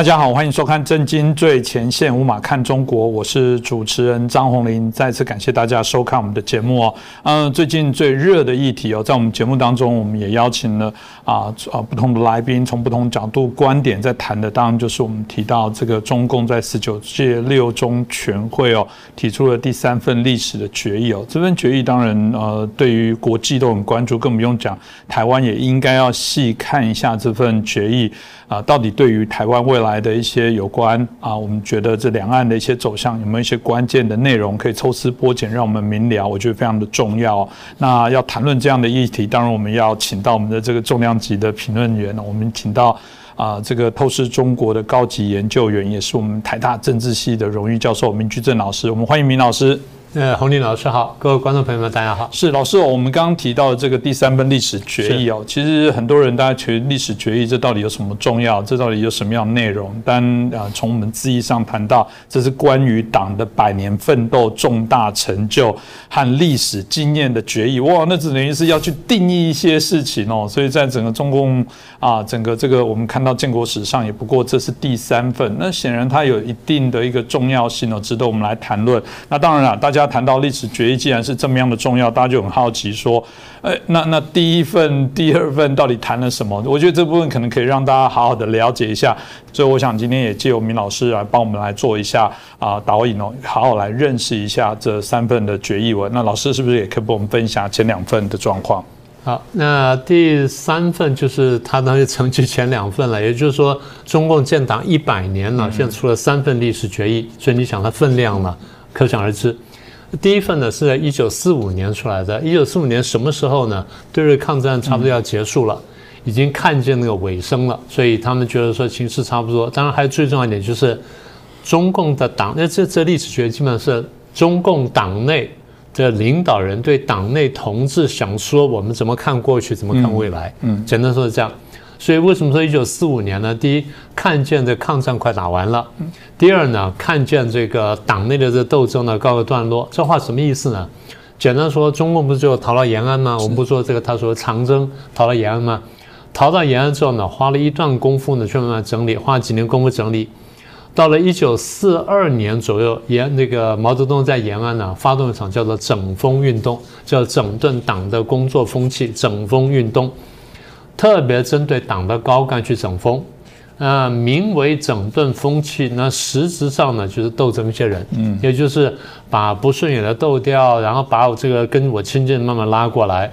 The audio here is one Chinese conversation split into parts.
大家好，欢迎收看《震惊最前线》，无马看中国，我是主持人张宏林。再次感谢大家收看我们的节目哦。嗯，最近最热的议题哦，在我们节目当中，我们也邀请了啊啊不同的来宾，从不同角度观点在谈的，当然就是我们提到这个中共在十九届六中全会哦提出了第三份历史的决议哦。这份决议当然呃对于国际都很关注，更不用讲台湾也应该要细看一下这份决议啊，到底对于台湾未来来的一些有关啊，我们觉得这两岸的一些走向有没有一些关键的内容可以抽丝剥茧，让我们明了？我觉得非常的重要。那要谈论这样的议题，当然我们要请到我们的这个重量级的评论员，我们请到啊这个透视中国的高级研究员，也是我们台大政治系的荣誉教授明居正老师。我们欢迎明老师。呃，洪林老师好，各位观众朋友们，大家好。是老师，我们刚刚提到的这个第三份历史决议哦，其实很多人大家觉得历史决议这到底有什么重要？这到底有什么样的内容？但啊，从我们字义上谈到，这是关于党的百年奋斗、重大成就和历史经验的决议。哇，那只等于是要去定义一些事情哦。所以在整个中共啊，整个这个我们看到建国史上也不过这是第三份，那显然它有一定的一个重要性哦，值得我们来谈论。那当然了，大家。要谈到历史决议，既然是这么样的重要，大家就很好奇说，哎，那那第一份、第二份到底谈了什么？我觉得这部分可能可以让大家好好的了解一下。所以我想今天也借由明老师来帮我们来做一下啊导引哦，好好来认识一下这三份的决议文。那老师是不是也可以帮我们分享前两份的状况？好，那第三份就是他当时成绩前两份了，也就是说中共建党一百年了，现在出了三份历史决议，所以你想它分量了，可想而知。第一份呢是在一九四五年出来的。一九四五年什么时候呢？对日抗战差不多要结束了，已经看见那个尾声了，所以他们觉得说形势差不多。当然，还有最重要一点就是，中共的党，那这这历史学基本上是中共党内的领导人对党内同志想说我们怎么看过去，怎么看未来。嗯，简单说是这样。所以为什么说一九四五年呢？第一，看见这抗战快打完了；第二呢，看见这个党内的这斗争呢告个段落。这话什么意思呢？简单说，中共不是就逃到延安吗？我们不说这个，他说长征逃到延安吗？逃到延安之后呢，花了一段功夫呢，去慢慢整理，花了几年功夫整理。到了一九四二年左右，延那个毛泽东在延安呢，发动一场叫做整风运动，叫整顿党的工作风气，整风运动。特别针对党的高干去整风，呃，名为整顿风气，那实质上呢就是斗争一些人，嗯，也就是把不顺眼的斗掉，然后把我这个跟我亲近慢慢拉过来。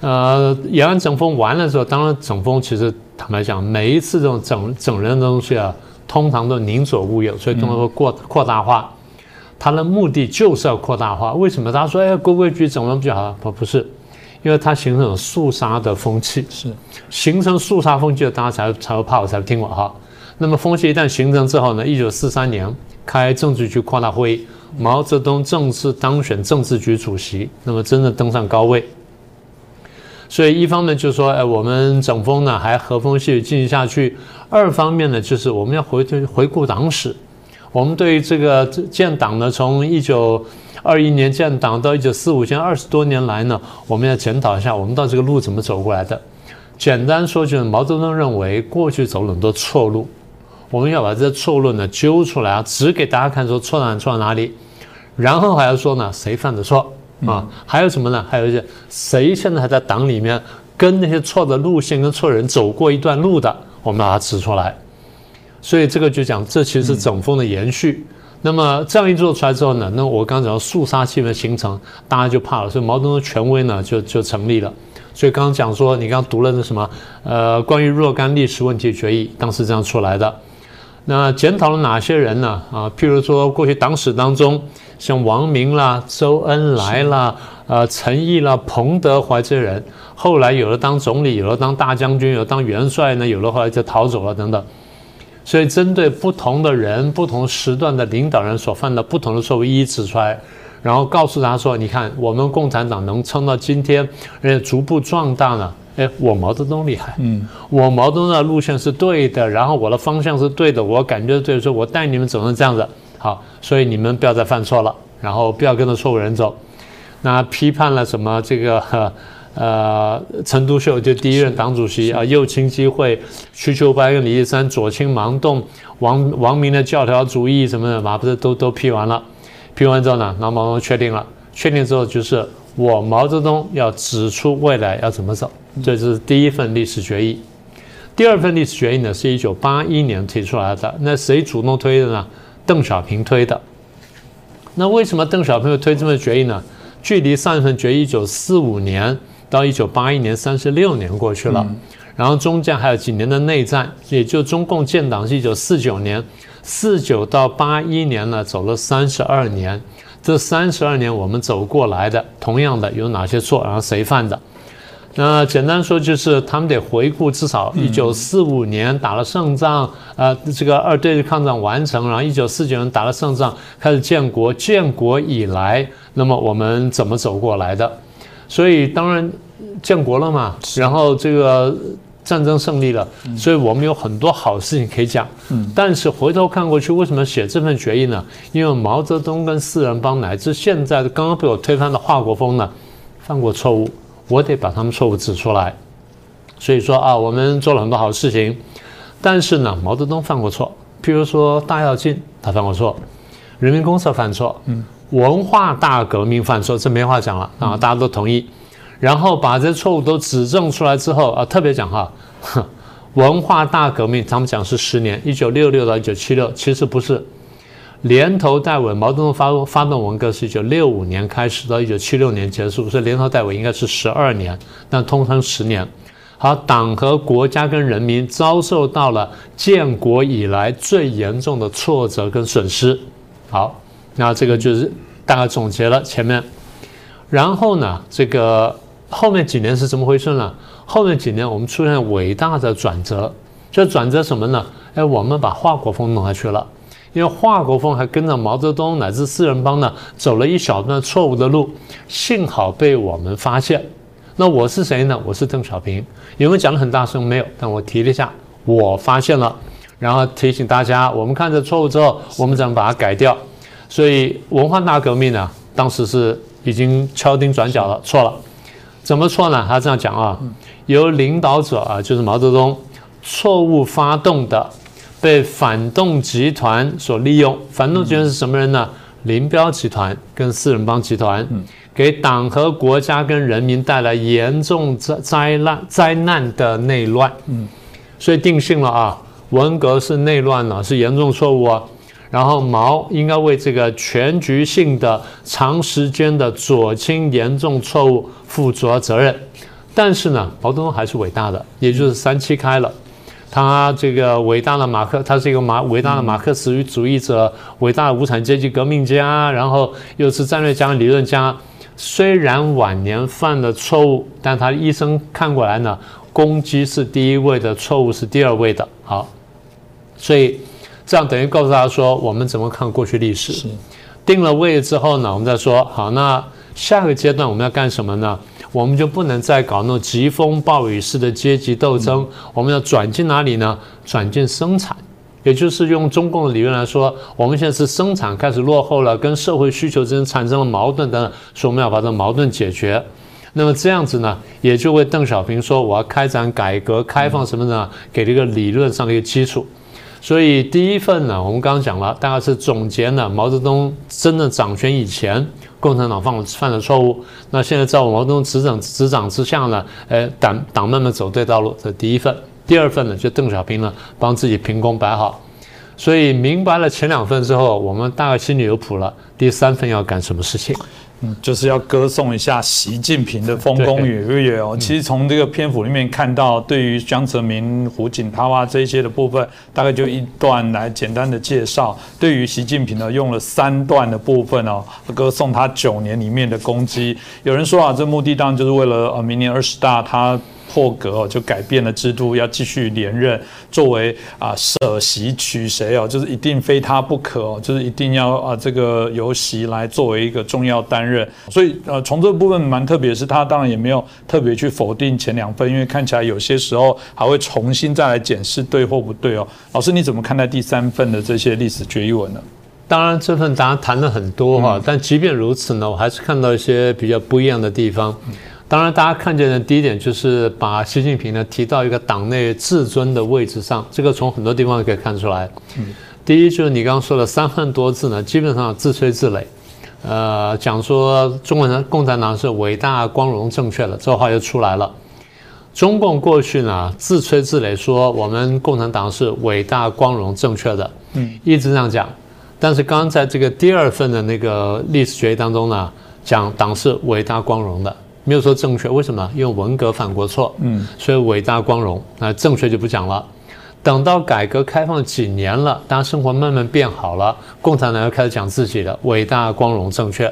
呃，延安整风完了之后，当然整风其实坦白讲，每一次这种整整人的东西啊，通常都宁左勿右，所以通常会扩扩大化。他的目的就是要扩大化。为什么？他说，哎，规规矩整完不就好了？不，不是。因为它形成肃杀的风气，是形成肃杀风气的，大家才才会怕我，才会听我哈。那么风气一旦形成之后呢，一九四三年开政治局扩大会议，毛泽东正式当选政治局主席，那么真正登上高位。所以一方面就是说，哎，我们整风呢还和风细雨进行下去；二方面呢，就是我们要回回顾党史，我们对于这个建党呢，从一九。二一年建党到一九四五，现在二十多年来呢，我们要检讨一下，我们到这个路怎么走过来的。简单说，就是毛泽东认为过去走了很多错路，我们要把这些错路呢揪出来啊，指给大家看，说错在错在哪里，然后还要说呢谁犯的错啊，还有什么呢？还有一些谁现在还在党里面跟那些错的路线跟错人走过一段路的，我们把它指出来。所以这个就讲，这其实是整风的延续。那么这样一做出来之后呢，那我刚讲肃杀气氛形成，大家就怕了，所以毛泽东的权威呢就就成立了。所以刚刚讲说，你刚刚读了那什么，呃，关于若干历史问题决议，当时这样出来的。那检讨了哪些人呢？啊，譬如说过去党史当中，像王明啦、周恩来啦、呃陈毅啦、彭德怀这些人，后来有了当总理，有了当大将军，有了当元帅呢，有了后来就逃走了等等。所以，针对不同的人、不同时段的领导人所犯的不同的错误，一一指出来，然后告诉他说：“你看，我们共产党能撑到今天，而且逐步壮大呢。哎，我毛泽东厉害，嗯，我毛泽东的路线是对的，然后我的方向是对的，我感觉对，说我带你们走成这样子，好，所以你们不要再犯错了，然后不要跟着错误人走。那批判了什么这个？”呃，陈独秀就第一任党主席啊，右倾机会，瞿秋白跟李立三，左倾盲动，王王明的教条主义什么的，马不是都都批完了，批完之后呢，那毛泽东确定了，确定之后就是我毛泽东要指出未来要怎么走，这是第一份历史决议。第二份历史决议呢，是一九八一年提出来的，那谁主动推的呢？邓小平推的。那为什么邓小平会推这份决议呢？距离上一份决议一九四五年。到一九八一年，三十六年过去了，然后中间还有几年的内战，也就中共建党是一九四九年，四九到八一年呢，走了三十二年。这三十二年我们走过来的，同样的有哪些错，然后谁犯的？那简单说就是他们得回顾至少一九四五年打了胜仗，呃，这个二对日抗战完成，然后一九四九年打了胜仗，开始建国，建国以来，那么我们怎么走过来的？所以当然建国了嘛，然后这个战争胜利了，所以我们有很多好事情可以讲。嗯，但是回头看过去，为什么写这份决议呢？因为毛泽东跟四人帮乃至现在的刚刚被我推翻的华国锋呢，犯过错误，我得把他们错误指出来。所以说啊，我们做了很多好事情，但是呢，毛泽东犯过错，譬如说大跃进他犯过错，人民公社犯错，嗯。文化大革命犯错，这没话讲了啊！大家都同意，然后把这错误都指正出来之后啊，特别讲哈，文化大革命他们讲是十年，一九六六到一九七六，其实不是，连头带尾，毛泽东发发动文革是一九六五年开始到一九七六年结束，所以连头带尾应该是十二年，但通常十年。好，党和国家跟人民遭受到了建国以来最严重的挫折跟损失。好。那这个就是大概总结了前面，然后呢，这个后面几年是怎么回事呢？后面几年我们出现伟大的转折，这转折什么呢？哎，我们把华国锋弄下去了，因为华国锋还跟着毛泽东乃至四人帮呢走了一小段错误的路，幸好被我们发现。那我是谁呢？我是邓小平。有没有讲的很大声？没有，但我提了一下，我发现了，然后提醒大家，我们看这错误之后，我们怎么把它改掉？所以文化大革命呢，当时是已经敲定转角了，错了。怎么错呢？他这样讲啊，由领导者啊，就是毛泽东，错误发动的，被反动集团所利用。反动集团是什么人呢？林彪集团跟四人帮集团，给党和国家跟人民带来严重灾灾难灾难的内乱。嗯，所以定性了啊，文革是内乱了，是严重错误啊。然后毛应该为这个全局性的、长时间的左倾严重错误负主要责任。但是呢，毛泽东还是伟大的，也就是三七开了。他这个伟大的马克，他是一个马伟大的马克思主义者，伟大的无产阶级革命家，然后又是战略家、理论家。虽然晚年犯了错误，但他一生看过来呢，攻击是第一位的，错误是第二位的。好，所以。这样等于告诉大家说，我们怎么看过去历史？定了位之后呢，我们再说好。那下个阶段我们要干什么呢？我们就不能再搞那种疾风暴雨式的阶级斗争，我们要转进哪里呢？转进生产，也就是用中共的理论来说，我们现在是生产开始落后了，跟社会需求之间产生了矛盾等等，所以我们要把这矛盾解决。那么这样子呢，也就为邓小平说我要开展改革开放什么的，给了一个理论上的一个基础。所以第一份呢，我们刚刚讲了，大概是总结了毛泽东真正掌权以前，共产党犯了犯的错误。那现在在我毛泽东执掌执掌之下呢，呃，党党慢慢走对道路，这第一份。第二份呢，就邓小平呢帮自己平功摆好。所以明白了前两份之后，我们大概心里有谱了。第三份要干什么事情？嗯，就是要歌颂一下习近平的丰功伟业哦。其实从这个篇幅里面看到，对于江泽民、胡锦涛啊这些的部分，大概就一段来简单的介绍。对于习近平呢，用了三段的部分哦，歌颂他九年里面的功绩。有人说啊，这目的当然就是为了呃明年二十大他。破格哦，就改变了制度，要继续连任。作为啊，舍席取谁哦，就是一定非他不可哦，就是一定要啊，这个由席来作为一个重要担任。所以呃，从这部分蛮特别，是他当然也没有特别去否定前两份，因为看起来有些时候还会重新再来检视对或不对哦。老师你怎么看待第三份的这些历史决议文呢？当然，这份答案谈了很多哈，但即便如此呢，我还是看到一些比较不一样的地方。当然，大家看见的第一点就是把习近平呢提到一个党内至尊的位置上，这个从很多地方可以看出来。第一就是你刚刚说的三万多字呢，基本上自吹自擂，呃，讲说中国人共产党是伟大、光荣、正确的，这话就出来了。中共过去呢自吹自擂说我们共产党是伟大、光荣、正确的，嗯，一直这样讲。但是刚刚在这个第二份的那个历史决议当中呢，讲党是伟大、光荣的。没有说正确，为什么？因为文革犯过错，嗯，所以伟大光荣，那正确就不讲了。等到改革开放几年了，大家生活慢慢变好了，共产党又开始讲自己的伟大光荣正确。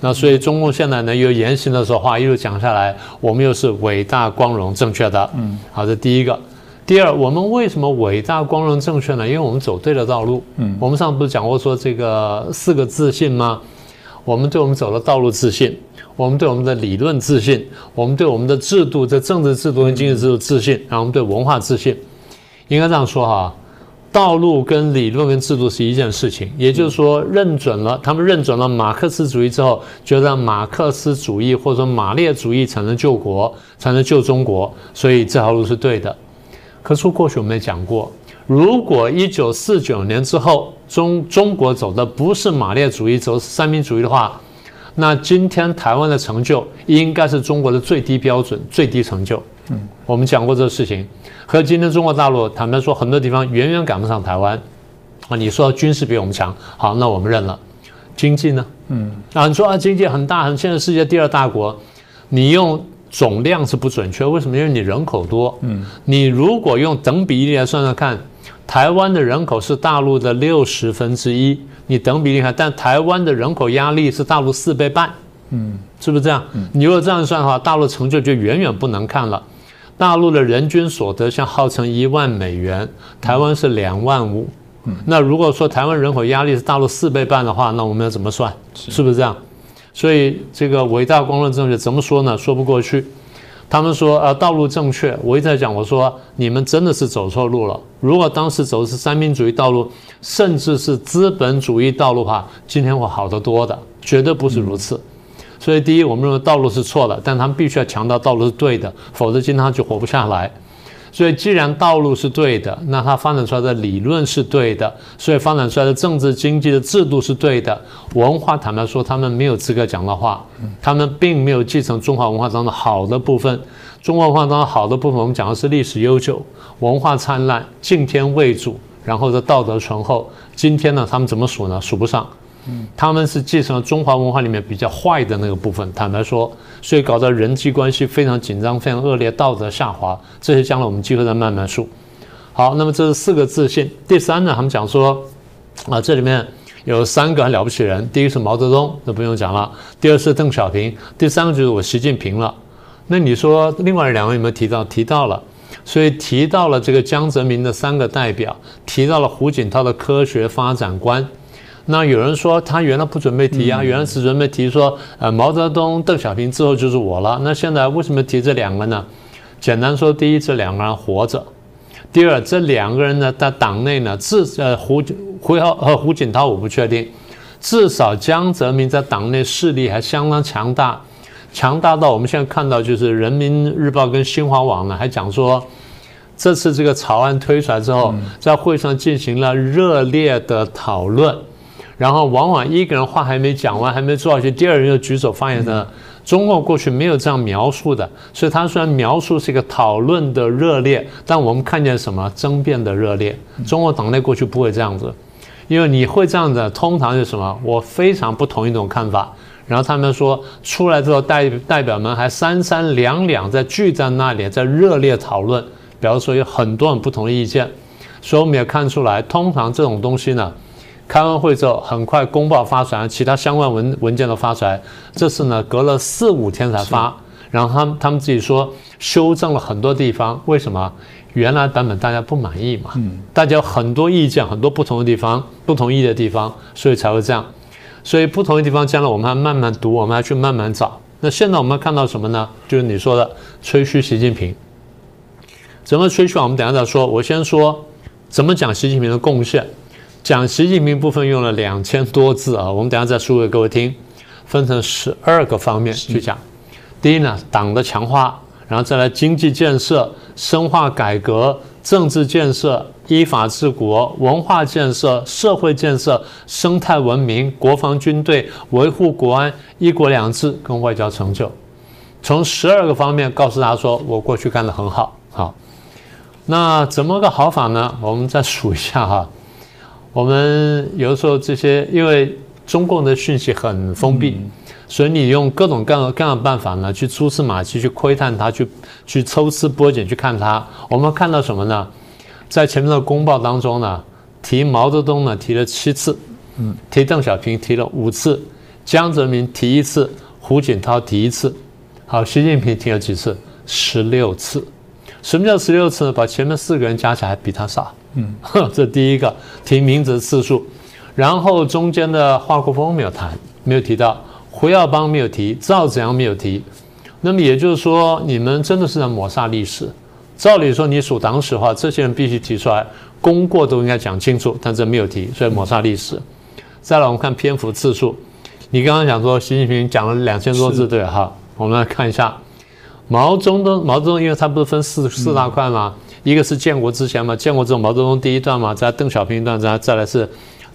那所以中共现在呢又言行的时候话一路讲下来，我们又是伟大光荣正确的，嗯，好，这第一个。第二，我们为什么伟大光荣正确呢？因为我们走对了道路，嗯，我们上次不是讲过说这个四个自信吗？我们对我们走的道路自信。我们对我们的理论自信，我们对我们的制度，这政治制度跟经济制度自信，然后我们对文化自信，应该这样说哈，道路跟理论跟制度是一件事情，也就是说认准了，他们认准了马克思主义之后，觉得马克思主义或者说马列主义才能救国，才能救中国，所以这条路是对的。可是过去我们也讲过，如果一九四九年之后中中国走的不是马列主义，走是三民主义的话。那今天台湾的成就应该是中国的最低标准、最低成就。嗯，我们讲过这个事情，和今天中国大陆坦白说，很多地方远远赶不上台湾。啊，你说军事比我们强，好，那我们认了。经济呢？嗯，啊，你说啊，经济很大，很现在世界第二大国，你用总量是不准确，为什么？因为你人口多。嗯，你如果用等比例来算算看，台湾的人口是大陆的六十分之一。你等比例看，但台湾的人口压力是大陆四倍半，嗯，是不是这样？你如果这样算的话，大陆成就就远远不能看了。大陆的人均所得像号称一万美元，台湾是两万五，那如果说台湾人口压力是大陆四倍半的话，那我们要怎么算？是不是这样？所以这个伟大光荣正确怎么说呢？说不过去。他们说，呃，道路正确。我一直在讲，我说你们真的是走错路了。如果当时走的是三民主义道路，甚至是资本主义道路的话，今天会好得多的，绝对不是如此。所以，第一，我们认为道路是错的，但他们必须要强调道路是对的，否则今天就活不下来。所以，既然道路是对的，那它发展出来的理论是对的，所以发展出来的政治经济的制度是对的。文化坦白说，他们没有资格讲的话，他们并没有继承中华文化当中好的部分。中华文化当中好的部分，我们讲的是历史悠久、文化灿烂、敬天畏祖，然后的道德醇厚。今天呢，他们怎么数呢？数不上。他们是继承了中华文化里面比较坏的那个部分，坦白说，所以搞得人际关系非常紧张、非常恶劣，道德下滑。这些将来我们机会再慢慢说。好，那么这是四个自信。第三呢，他们讲说，啊，这里面有三个很了不起人，第一个是毛泽东，那不用讲了；第二是邓小平；第三个就是我习近平了。那你说另外两位有没有提到？提到了，所以提到了这个江泽民的三个代表，提到了胡锦涛的科学发展观。那有人说他原来不准备提啊，原来只准备提说，呃，毛泽东、邓小平之后就是我了。那现在为什么提这两个呢？简单说，第一，这两个人活着；第二，这两个人呢，在党内呢，至呃胡胡耀和胡锦涛我不确定，至少江泽民在党内势力还相当强大，强大到我们现在看到就是人民日报跟新华网呢还讲说，这次这个草案推出来之后，在会上进行了热烈的讨论。然后往往一个人话还没讲完，还没做下去，第二人又举手发言的。中国过去没有这样描述的，所以他虽然描述是一个讨论的热烈，但我们看见什么争辩的热烈。中国党内过去不会这样子，因为你会这样子，通常是什么？我非常不同意这种看法。然后他们说出来之后，代代表们还三三两两在聚在那里，在热烈讨论，表示说有很多很不同的意见。所以我们也看出来，通常这种东西呢。开完会之后，很快公报发出来，其他相关文文件都发出来。这次呢，隔了四五天才发。然后他们他们自己说修正了很多地方。为什么？原来版本大家不满意嘛？嗯。大家有很多意见，很多不同的地方，不同意的地方，所以才会这样。所以不同的地方，将来我们还慢慢读，我们还去慢慢找。那现在我们看到什么呢？就是你说的吹嘘习近平。怎么吹嘘啊？我们等下再说。我先说怎么讲习近平的贡献。讲习近平部分用了两千多字啊，我们等下再说给各位听，分成十二个方面去讲。第一呢，党的强化，然后再来经济建设、深化改革、政治建设、依法治国、文化建设、社会建设、生态文明、国防军队、维护国安、一国两制跟外交成就，从十二个方面告诉大家说，我过去干得很好，好。那怎么个好法呢？我们再数一下哈。我们有的时候这些，因为中共的讯息很封闭。所以你用各种各样各样的办法呢，去蛛丝马迹去窥探它，去去抽丝剥茧去看它。我们看到什么呢？在前面的公报当中呢，提毛泽东呢提了七次，嗯，提邓小平提了五次，江泽民提一次，胡锦涛提一次，好，习近平提了几次？十六次。什么叫十六次呢？把前面四个人加起来比他少，嗯，这第一个提名字次数，然后中间的华国锋没有谈，没有提到。胡耀邦没有提，赵子阳没有提，那么也就是说，你们真的是在抹杀历史。照理说，你数党史的话，这些人必须提出来，功过都应该讲清楚，但这没有提，所以抹杀历史。再来，我们看篇幅次数，你刚刚讲说习近平讲了两千多字，对哈？我们来看一下，毛泽东，毛泽东因为他不是分四四大块吗？一个是建国之前嘛，建国之后毛泽东第一段嘛，再邓小平一段，再再来是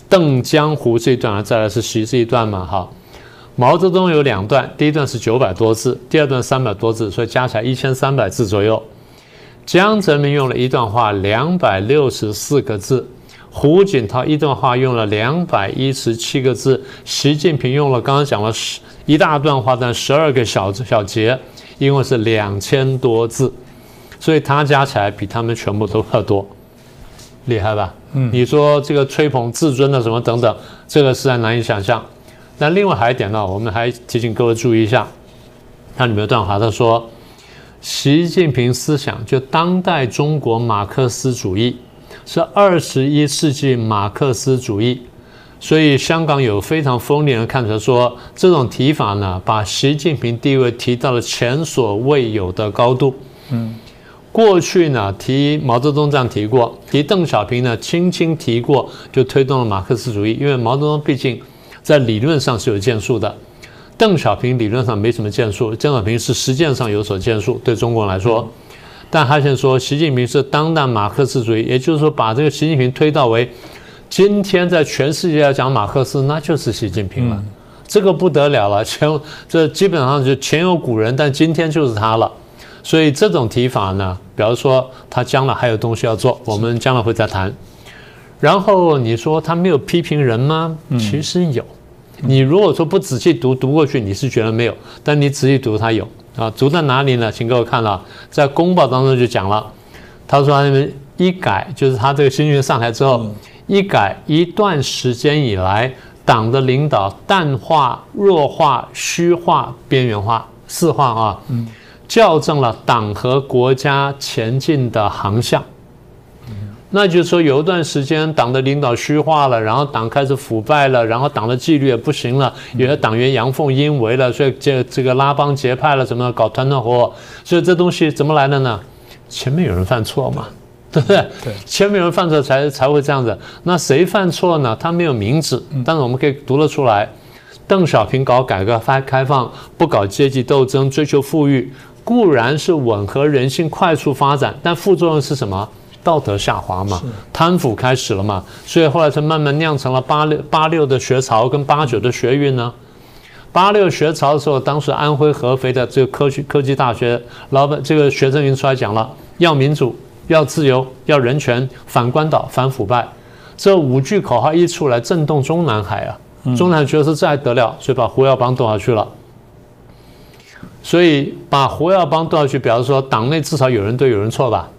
邓江湖这一段，再来是习这一段嘛，哈。毛泽东有两段，第一段是九百多字，第二段三百多字，所以加起来一千三百字左右。江泽民用了一段话两百六十四个字，胡锦涛一段话用了两百一十七个字，习近平用了刚刚讲了十一大段话，但十二个小小节，一共是两千多字，所以他加起来比他们全部都要多，厉害吧？嗯，你说这个吹捧自尊的什么等等，这个实在难以想象。那另外还一点呢，我们还提醒各位注意一下，它里面有段话，他说，习近平思想就当代中国马克思主义是二十一世纪马克思主义，所以香港有非常锋利的看出来说，这种提法呢，把习近平地位提到了前所未有的高度。嗯，过去呢提毛泽东这样提过，提邓小平呢轻轻提过，就推动了马克思主义，因为毛泽东毕竟。在理论上是有建树的，邓小平理论上没什么建树，邓小平是实践上有所建树。对中国人来说，但他现在说习近平是当代马克思主义，也就是说把这个习近平推到为今天在全世界要讲马克思，那就是习近平了。这个不得了了，前这基本上就前有古人，但今天就是他了。所以这种提法呢，比如说他将来还有东西要做，我们将来会再谈。然后你说他没有批评人吗？其实有。你如果说不仔细读读过去，你是觉得没有，但你仔细读他有啊。读在哪里呢？请各位看了，在公报当中就讲了。他说他们一改，就是他这个新军上台之后，一改一段时间以来党的领导淡化、弱化、虚化、边缘化四化啊，校正了党和国家前进的航向。那就是说，有一段时间党的领导虚化了，然后党开始腐败了，然后党的纪律也不行了，有些党员阳奉阴违了，所以这这个拉帮结派了，什么搞团团伙伙，所以这东西怎么来的呢？前面有人犯错嘛，对不对？对，前面有人犯错才才会这样子。那谁犯错呢？他没有名字，但是我们可以读得出来。邓小平搞改革开开放，不搞阶级斗争，追求富裕，固然是吻合人性快速发展，但副作用是什么？道德下滑嘛，贪腐开始了嘛，所以后来才慢慢酿成了八六八六的学潮跟八九的学运呢。八六学潮的时候，当时安徽合肥的这个科学科技大学老板这个学生已经出来讲了，要民主，要自由，要人权，反官倒，反腐败，这五句口号一出来，震动中南海啊！中南海觉得是这还得了，所以把胡耀邦动下去了。所以把胡耀邦动下去，表示说党内至少有人对，有人错吧？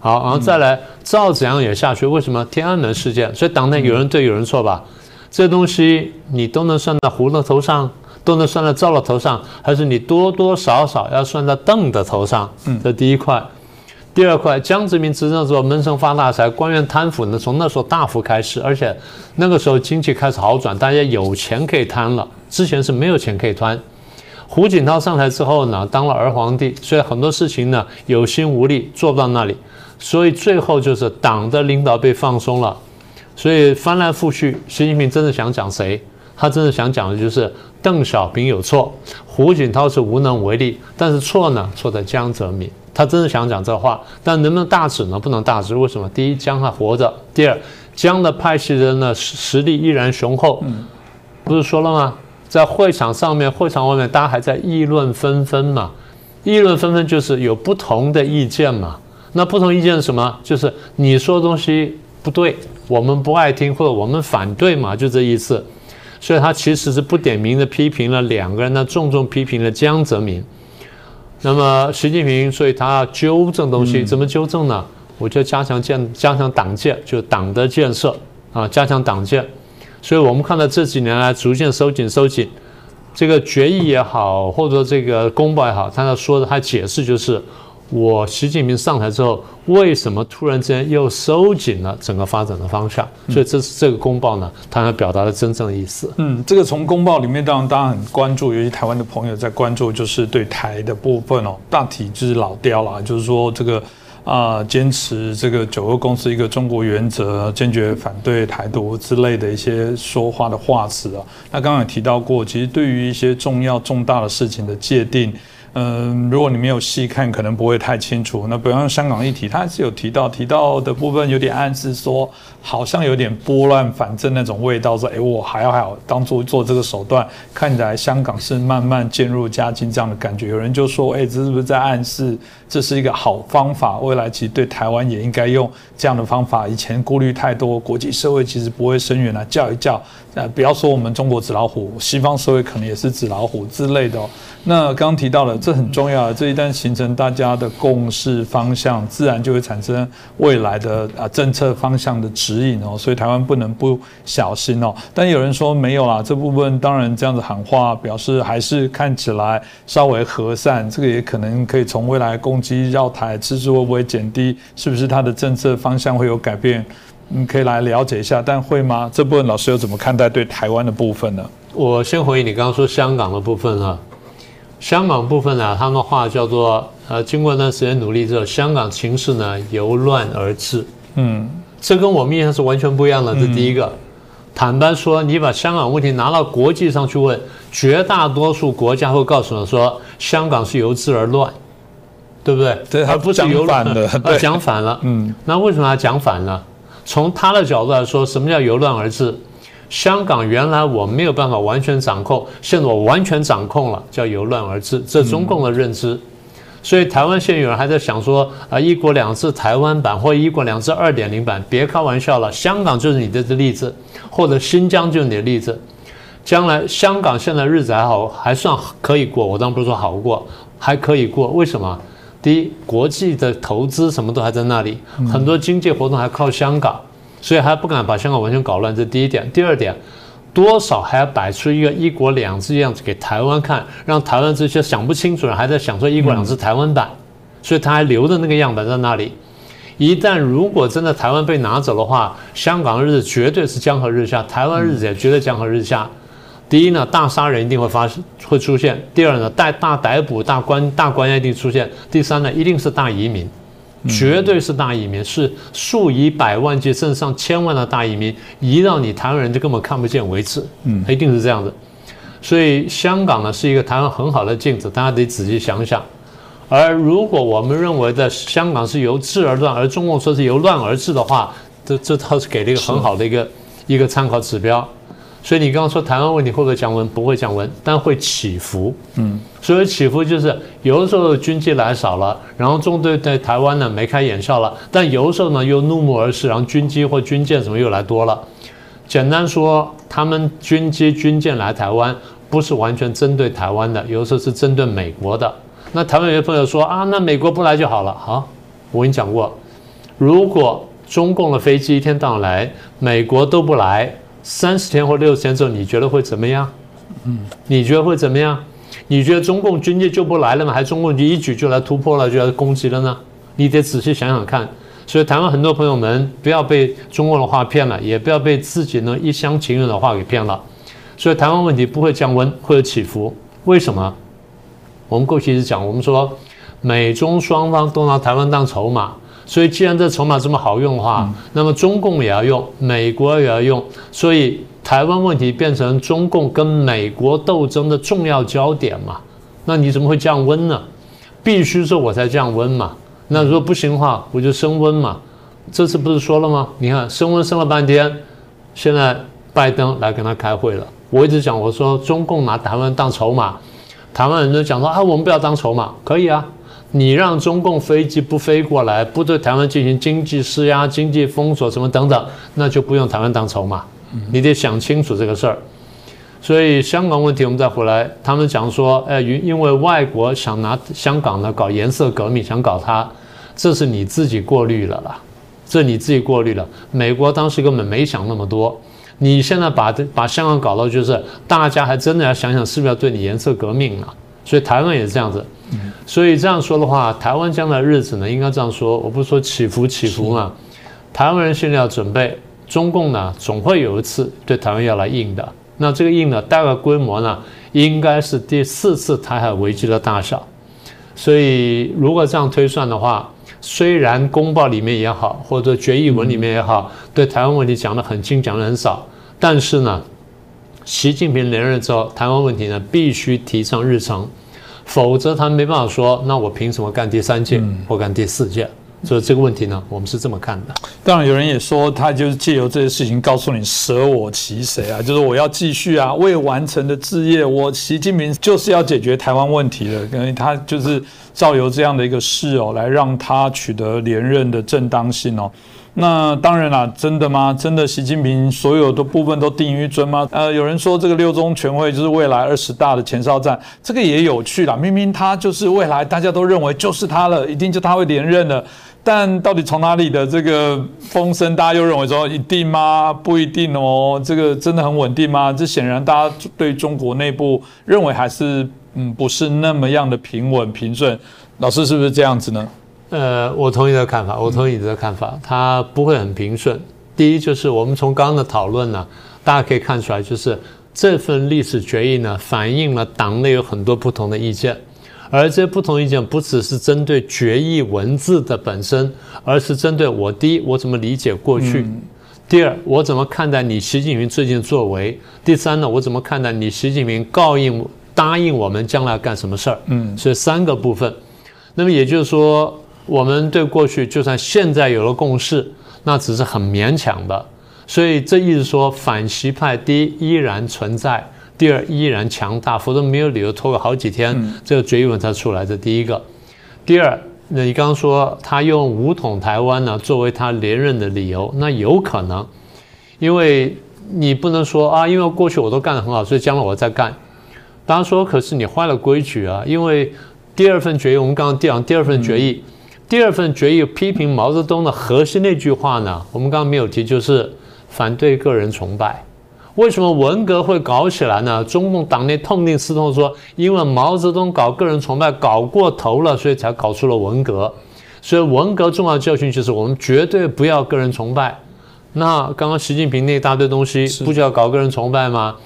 好，然后再来，赵子阳也下去，为什么天安门事件？所以党内有人对，有人错吧？这东西你都能算到胡的头上，都能算到赵的头上，还是你多多少少要算到邓的头上？嗯，这第一块。第二块，江泽民执政的时候闷声发大财，官员贪腐呢，从那时候大幅开始，而且那个时候经济开始好转，大家有钱可以贪了，之前是没有钱可以贪。胡锦涛上台之后呢，当了儿皇帝，所以很多事情呢有心无力，做不到那里。所以最后就是党的领导被放松了，所以翻来覆去，习近平真的想讲谁？他真的想讲的就是邓小平有错，胡锦涛是无能为力，但是错呢错在江泽民。他真的想讲这话，但能不能大指呢？不能大指。为什么？第一，江还活着；第二，江的派系人呢实力依然雄厚。不是说了吗？在会场上面、会场外面，大家还在议论纷纷嘛？议论纷纷就是有不同的意见嘛？那不同意见是什么？就是你说的东西不对，我们不爱听，或者我们反对嘛？就这意思。所以他其实是不点名的批评了两个人呢，重重批评了江泽民。那么习近平，所以他要纠正东西，怎么纠正呢？我就加强建、加强党建，就党的建设啊，加强党建。所以我们看到这几年来逐渐收紧、收紧，这个决议也好，或者这个公报也好，他说的他解释就是。我习近平上台之后，为什么突然之间又收紧了整个发展的方向？所以这是这个公报呢，他要表达的真正的意思。嗯，这个从公报里面，当然大家很关注，尤其台湾的朋友在关注，就是对台的部分哦，大体就是老调了，就是说这个啊，坚持这个九个公司一个中国原则，坚决反对台独之类的一些说话的话词啊。那刚刚也提到过，其实对于一些重要重大的事情的界定。嗯，如果你没有细看，可能不会太清楚。那比方香港议题，他是有提到，提到的部分有点暗示说，好像有点拨乱反正那种味道，说，哎，我还要还要当做做这个手段，看起来香港是慢慢渐入佳境这样的感觉。有人就说，哎，这是不是在暗示这是一个好方法？未来其实对台湾也应该用这样的方法。以前顾虑太多，国际社会其实不会声援来叫一叫。呃，不要说我们中国纸老虎，西方社会可能也是纸老虎之类的。那刚提到了，这很重要，这一旦形成大家的共识方向，自然就会产生未来的啊政策方向的指引哦。所以台湾不能不小心哦。但有人说没有啦，这部分当然这样子喊话，表示还是看起来稍微和善。这个也可能可以从未来攻击绕台次数会不会减低，是不是它的政策方向会有改变？你可以来了解一下，但会吗？这部分老师又怎么看待对台湾的部分呢？我先回应你刚刚说香港的部分啊，香港部分呢，他们话叫做呃，经过一段时间努力之后，香港情势呢由乱而治。嗯，这跟我们印象是完全不一样的。这第一个，坦白说，你把香港问题拿到国际上去问，绝大多数国家会告诉你说，香港是由治而乱，对不对？对，而不是由乱的，讲反了。嗯，那为什么他讲反了？从他的角度来说，什么叫由乱而治？香港原来我没有办法完全掌控，现在我完全掌控了，叫由乱而治，这中共的认知。所以台湾现在有人还在想说啊，一国两制台湾版或一国两制二点零版，别开玩笑了，香港就是你的例子，或者新疆就是你的例子。将来香港现在日子还好，还算可以过，我当然不是说好过，还可以过，为什么？第一，国际的投资什么都还在那里，很多经济活动还靠香港，所以还不敢把香港完全搞乱。这第一点。第二点，多少还要摆出一个一国两制样子给台湾看，让台湾这些想不清楚的人还在想说一国两制台湾版，所以他还留着那个样板在那里。一旦如果真的台湾被拿走的话，香港日子绝对是江河日下，台湾日子也绝对江河日下。第一呢，大杀人一定会发生，会出现；第二呢，大大逮捕、大关、大关押一定出现；第三呢，一定是大移民，绝对是大移民，是数以百万计甚至上千万的大移民，移到你台湾人就根本看不见为止。嗯，一定是这样子。所以香港呢是一个台湾很好的镜子，大家得仔细想想。而如果我们认为的香港是由治而乱，而中共说是由乱而治的话，这这倒是给了一个很好的一个一个参考指标。所以你刚刚说台湾问题会不会降温？不会降温，但会起伏。嗯，所以起伏就是有的时候军机来少了，然后中队在台湾呢眉开眼笑了，但有的时候呢又怒目而视，然后军机或军舰什么又来多了。简单说，他们军机军舰来台湾不是完全针对台湾的，有的时候是针对美国的。那台湾有些朋友说啊，那美国不来就好了。好，我跟你讲过，如果中共的飞机一天到晚来，美国都不来。三十天或六十天之后，你觉得会怎么样？嗯，你觉得会怎么样？你觉得中共军舰就不来了吗？还是中共就一举就来突破了，就要攻击了呢？你得仔细想想看。所以台湾很多朋友们不要被中共的话骗了，也不要被自己呢一厢情愿的话给骗了。所以台湾问题不会降温，会有起伏。为什么？我们过去一直讲，我们说美中双方都拿台湾当筹码。所以，既然这筹码这么好用的话，那么中共也要用，美国也要用。所以，台湾问题变成中共跟美国斗争的重要焦点嘛？那你怎么会降温呢？必须说我才降温嘛？那如果不行的话，我就升温嘛？这次不是说了吗？你看升温升了半天，现在拜登来跟他开会了。我一直讲，我说中共拿台湾当筹码，台湾人都讲说啊，我们不要当筹码，可以啊。你让中共飞机不飞过来，不对台湾进行经济施压、经济封锁什么等等，那就不用台湾当筹码。你得想清楚这个事儿。所以香港问题，我们再回来，他们讲说，哎，因因为外国想拿香港呢搞颜色革命，想搞它，这是你自己过滤了啦，这你自己过滤了。美国当时根本没想那么多，你现在把这把香港搞到就是大家还真的要想想是不是要对你颜色革命了。所以台湾也是这样子。所以这样说的话，台湾将来日子呢，应该这样说，我不是说起伏起伏嘛，台湾人现在要准备，中共呢总会有一次对台湾要来硬的，那这个硬呢大概规模呢应该是第四次台海危机的大小，所以如果这样推算的话，虽然公报里面也好，或者决议文里面也好，对台湾问题讲得很轻，讲得很少，但是呢，习近平连任之后，台湾问题呢必须提上日程。否则他没办法说，那我凭什么干第三届或干第四届？所以这个问题呢，我们是这么看的。当然，有人也说，他就是借由这些事情告诉你舍我其谁啊，就是我要继续啊，未完成的置业，我习近平就是要解决台湾问题的，因为他就是造由这样的一个事哦，来让他取得连任的正当性哦。那当然啦，真的吗？真的习近平所有的部分都定于尊吗？呃，有人说这个六中全会就是未来二十大的前哨战，这个也有趣啦。明明他就是未来大家都认为就是他了，一定就他会连任了，但到底从哪里的这个风声，大家又认为说一定吗？不一定哦。这个真的很稳定吗？这显然大家对中国内部认为还是嗯不是那么样的平稳平顺。老师是不是这样子呢？呃，我同意你的看法，我同意你的看法，它不会很平顺。第一，就是我们从刚刚的讨论呢，大家可以看出来，就是这份历史决议呢，反映了党内有很多不同的意见，而这些不同意见不只是针对决议文字的本身，而是针对我第一，我怎么理解过去；第二，我怎么看待你习近平最近作为；第三呢，我怎么看待你习近平告应答应我们将来干什么事儿？嗯，所以三个部分。那么也就是说。我们对过去，就算现在有了共识，那只是很勉强的。所以这意思说，反习派第一依然存在，第二依然强大，否则没有理由拖个好几天，这个决议文才出来。这第一个。第二，那你刚刚说他用武统台湾呢，作为他连任的理由，那有可能，因为你不能说啊，因为过去我都干得很好，所以将来我再干。大家说，可是你坏了规矩啊，因为第二份决议，我们刚刚讲第二份决议。第二份决议批评毛泽东的核心那句话呢？我们刚刚没有提，就是反对个人崇拜。为什么文革会搞起来呢？中共党内痛定思痛，说因为毛泽东搞个人崇拜搞过头了，所以才搞出了文革。所以文革重要教训就是我们绝对不要个人崇拜。那刚刚习近平那一大堆东西，不就要搞个人崇拜吗？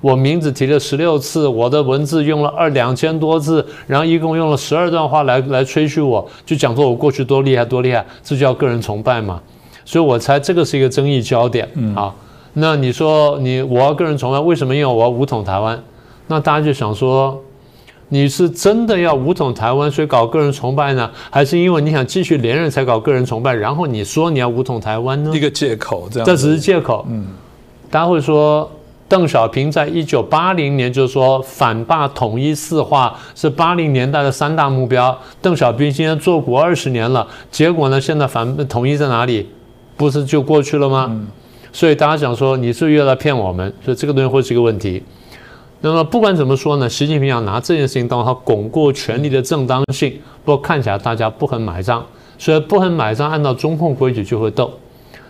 我名字提了十六次，我的文字用了二两千多字，然后一共用了十二段话来来吹嘘我，就讲说我过去多厉害多厉害，这叫个人崇拜嘛？所以我猜这个是一个争议焦点啊。那你说你我要个人崇拜，为什么？因为我要武统台湾。那大家就想说，你是真的要武统台湾，所以搞个人崇拜呢，还是因为你想继续连任才搞个人崇拜？然后你说你要武统台湾呢？一个借口，这样。这只是借口。嗯，大家会说。邓小平在一九八零年就说反霸统一四化是八零年代的三大目标。邓小平今天做国二十年了，结果呢？现在反统一在哪里？不是就过去了吗？所以大家想说你是又来骗我们，所以这个东西会是一个问题。那么不管怎么说呢，习近平要拿这件事情当他巩固权力的正当性，不过看起来大家不很买账，所以不很买账，按照中控规矩就会斗。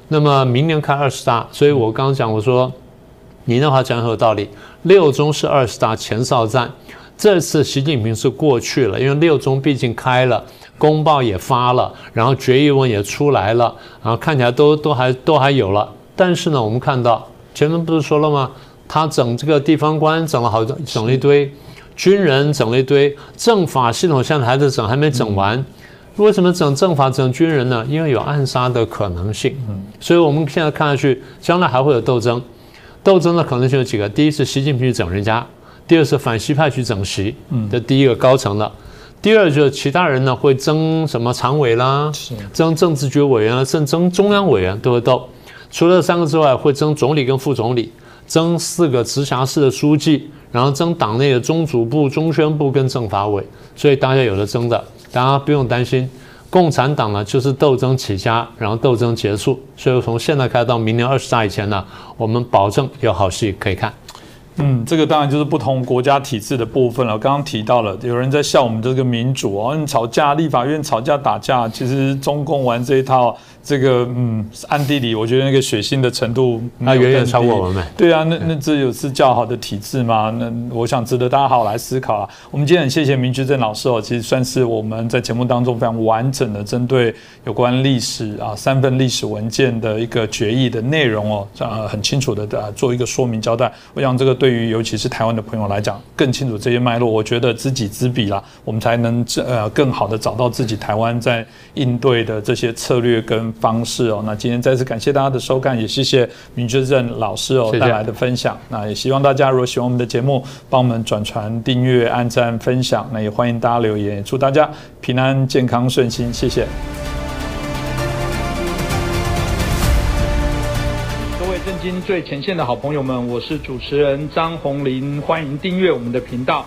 那么明年开二十大，所以我刚刚讲我说。你那话讲很有道理。六中是二十大前哨战，这次习近平是过去了，因为六中毕竟开了，公报也发了，然后决议文也出来了，然后看起来都都还都还有了。但是呢，我们看到前面不是说了吗？他整这个地方官整了好整了一堆，军人整了一堆，政法系统现在还在整，还没整完。为什么整政法整军人呢？因为有暗杀的可能性。嗯，所以我们现在看下去，将来还会有斗争。斗争的可能性有几个：第一是习近平去整人家；第二是反西派去整习，嗯，这第一个高层的；第二就是其他人呢会争什么常委啦，争政治局委员，甚至争中央委员都会斗。除了三个之外，会争总理跟副总理，争四个直辖市的书记，然后争党内的中组部、中宣部跟政法委，所以大家有的争的，大家不用担心。共产党呢，就是斗争起家，然后斗争结束，所以从现在开始到明年二十大以前呢，我们保证有好戏可以看。嗯，这个当然就是不同国家体制的部分了。刚刚提到了，有人在笑我们这个民主哦，吵架，立法院吵架打架，其实中共玩这一套。这个嗯，暗地里我觉得那个血腥的程度，那远远超过我们。对啊，那那这有是较好的体制吗？那我想值得大家好好来思考啊。我们今天很谢谢明居正老师哦，其实算是我们在节目当中非常完整的针对有关历史啊三份历史文件的一个决议的内容哦，呃很清楚的呃做一个说明交代。我想这个对于尤其是台湾的朋友来讲，更清楚这些脉络，我觉得知己知彼啦，我们才能呃更好的找到自己台湾在应对的这些策略跟。方式哦，那今天再次感谢大家的收看，也谢谢明志正老师哦带来的分享。那也希望大家如果喜欢我们的节目，帮我们转传、订阅、按赞、分享。那也欢迎大家留言，祝大家平安、健康、顺心。谢谢各位震惊最前线的好朋友们，我是主持人张宏林，欢迎订阅我们的频道。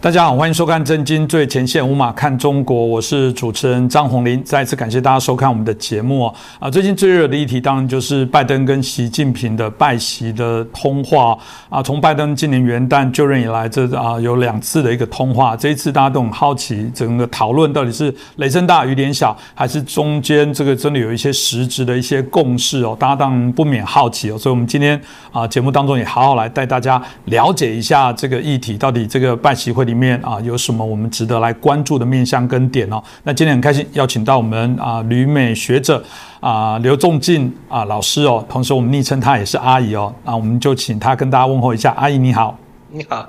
大家好，欢迎收看《震惊最前线》，无马看中国，我是主持人张宏林。再次感谢大家收看我们的节目哦。啊，最近最热的议题当然就是拜登跟习近平的拜习的通话啊。从拜登今年元旦就任以来，这啊有两次的一个通话。这一次大家都很好奇，整个讨论到底是雷声大雨点小，还是中间这个真的有一些实质的一些共识哦？大家当然不免好奇哦。所以，我们今天啊节目当中也好好来带大家了解一下这个议题，到底这个拜习会。里面啊有什么我们值得来关注的面向跟点哦？那今天很开心邀请到我们啊旅美学者啊刘仲进啊老师哦，同时我们昵称他也是阿姨哦，那我们就请他跟大家问候一下，阿姨你好，你好。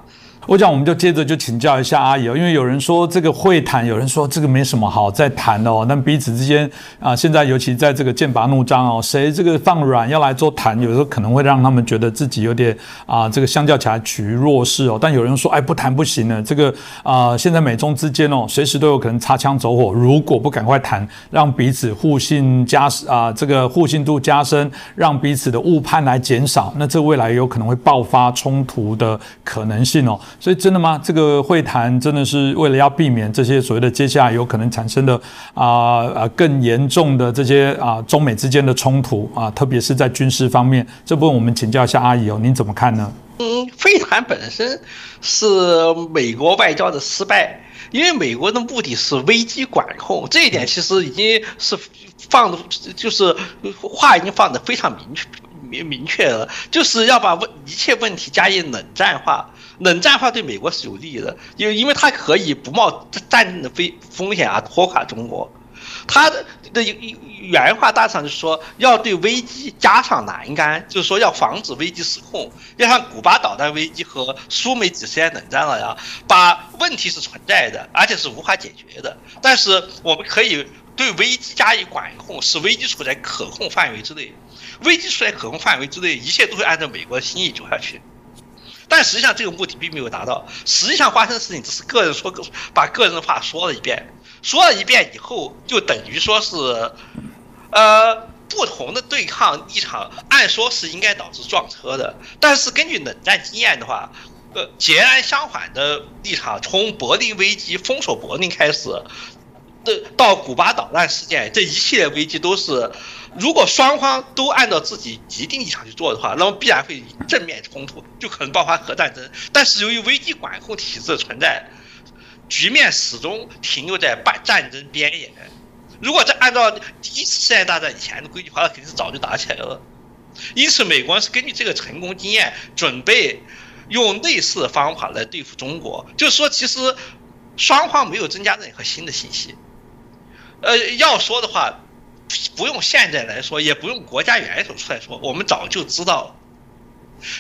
我讲，我们就接着就请教一下阿姨哦，因为有人说这个会谈，有人说这个没什么好再谈哦。那彼此之间啊，现在尤其在这个剑拔弩张哦，谁这个放软要来做谈，有时候可能会让他们觉得自己有点啊，这个相较起来处于弱势哦。但有人说，哎，不谈不行了，这个啊，现在美中之间哦，随时都有可能擦枪走火，如果不赶快谈，让彼此互信加啊，这个互信度加深，让彼此的误判来减少，那这未来有可能会爆发冲突的可能性哦。所以真的吗？这个会谈真的是为了要避免这些所谓的接下来有可能产生的啊啊更严重的这些啊中美之间的冲突啊，特别是在军事方面，这部分我们请教一下阿姨哦，您怎么看呢？嗯，会谈本身是美国外交的失败，因为美国的目的是危机管控，这一点其实已经是放的，就是话已经放的非常明确明明确了，就是要把问一切问题加以冷战化。冷战化对美国是有利的，因为因为它可以不冒战争的风风险啊拖垮中国。他的的原话大致上就是说，要对危机加上栏杆，就是说要防止危机失控，要像古巴导弹危机和苏美几十年冷战那样，把问题是存在的，而且是无法解决的。但是我们可以对危机加以管控，使危机处在可控范围之内。危机处在可控范围之内，一切都会按照美国的心意走下去。但实际上这个目的并没有达到，实际上发生的事情只是个人说个把个人的话说了一遍，说了一遍以后就等于说是，呃，不同的对抗立场，按说是应该导致撞车的，但是根据冷战经验的话，呃，截然相反的立场，从柏林危机封锁柏林开始，的到古巴导弹事件，这一系列危机都是。如果双方都按照自己既定立场去做的话，那么必然会正面冲突，就可能爆发核战争。但是由于危机管控体制的存在，局面始终停留在半战争边缘。如果在按照第一次世界大战以前的规矩的话，那肯定是早就打起来了。因此，美国是根据这个成功经验，准备用类似的方法来对付中国。就是说，其实双方没有增加任何新的信息。呃，要说的话。不用现在来说，也不用国家元首出来说，我们早就知道了。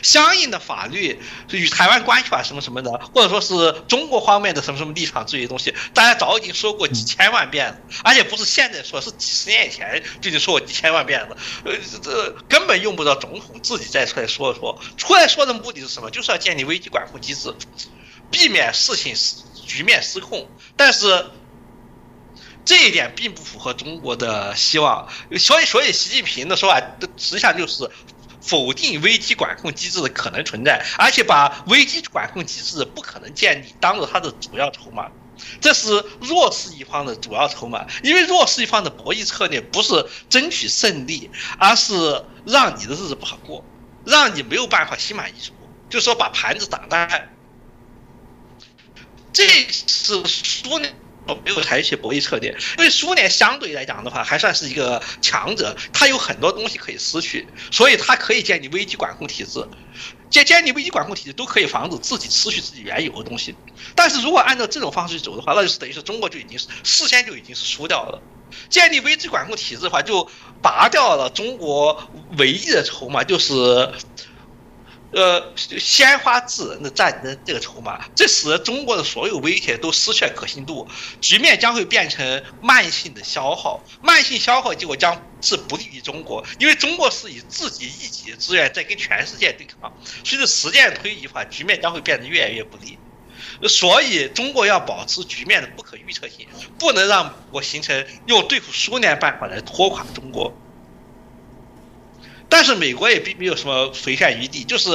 相应的法律与台湾关系法什么什么的，或者说是中国方面的什么什么立场这些东西，大家早已经说过几千万遍了，而且不是现在说，是几十年以前就已经说过几千万遍了。呃，这根本用不着总统自己再出来说说，出来说的目的是什么？就是要建立危机管控机制，避免事情局面失控。但是这一点并不符合中国的希望，所以所以习近平的说法实际上就是。否定危机管控机制的可能存在，而且把危机管控机制不可能建立当做他的主要筹码，这是弱势一方的主要筹码。因为弱势一方的博弈策略不是争取胜利，而是让你的日子不好过，让你没有办法心满意足，就是说把盘子打烂。这是苏联。没有采取博弈策略，因为苏联相对来讲的话还算是一个强者，他有很多东西可以失去，所以他可以建立危机管控体制，建建立危机管控体制都可以防止自己失去自己原有的东西。但是如果按照这种方式去走的话，那就是等于是中国就已经是事先就已经是输掉了。建立危机管控体制的话，就拔掉了中国唯一的筹码，就是。呃，鲜花智人的战争这个筹码，这使得中国的所有威胁都失去了可信度，局面将会变成慢性的消耗，慢性消耗结果将是不利于中国，因为中国是以自己一己的资源在跟全世界对抗，随着时间推移的话，局面将会变得越来越不利，所以中国要保持局面的不可预测性，不能让我形成用对付苏联办法来拖垮中国。但是美国也并没有什么回旋余地，就是，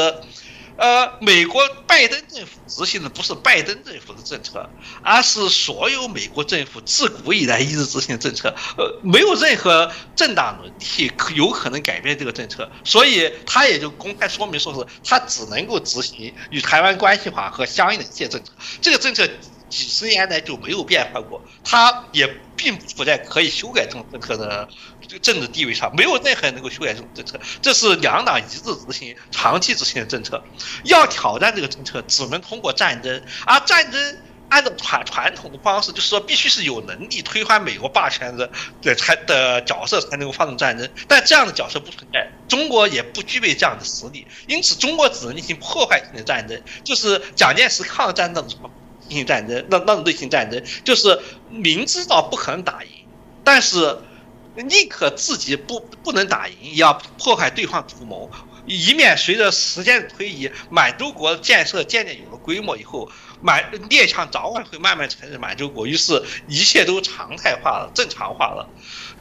呃，美国拜登政府执行的不是拜登政府的政策，而是所有美国政府自古以来一直执行的政策，呃，没有任何政党轮替可有可能改变这个政策，所以他也就公开说明说是他只能够执行与台湾关系法和相应的一些政策，这个政策。几十年来就没有变化过，他也并不处在可以修改这种政策的政治地位上，没有任何人能够修改这种政策。这是两党一致执行、长期执行的政策。要挑战这个政策，只能通过战争。而战争按照传传统的方式，就是说必须是有能力推翻美国霸权的的才的角色才能够发动战争。但这样的角色不存在，中国也不具备这样的实力，因此中国只能进行破坏性的战争，就是蒋介石抗战那种。进行战争，那那种类型战争，就是明知道不可能打赢，但是宁可自己不不能打赢，也要破坏对方图谋，以免随着时间的推移，满洲国建设渐渐有了规模以后，满列强早晚会慢慢承认满洲国，于是一切都常态化了、正常化了。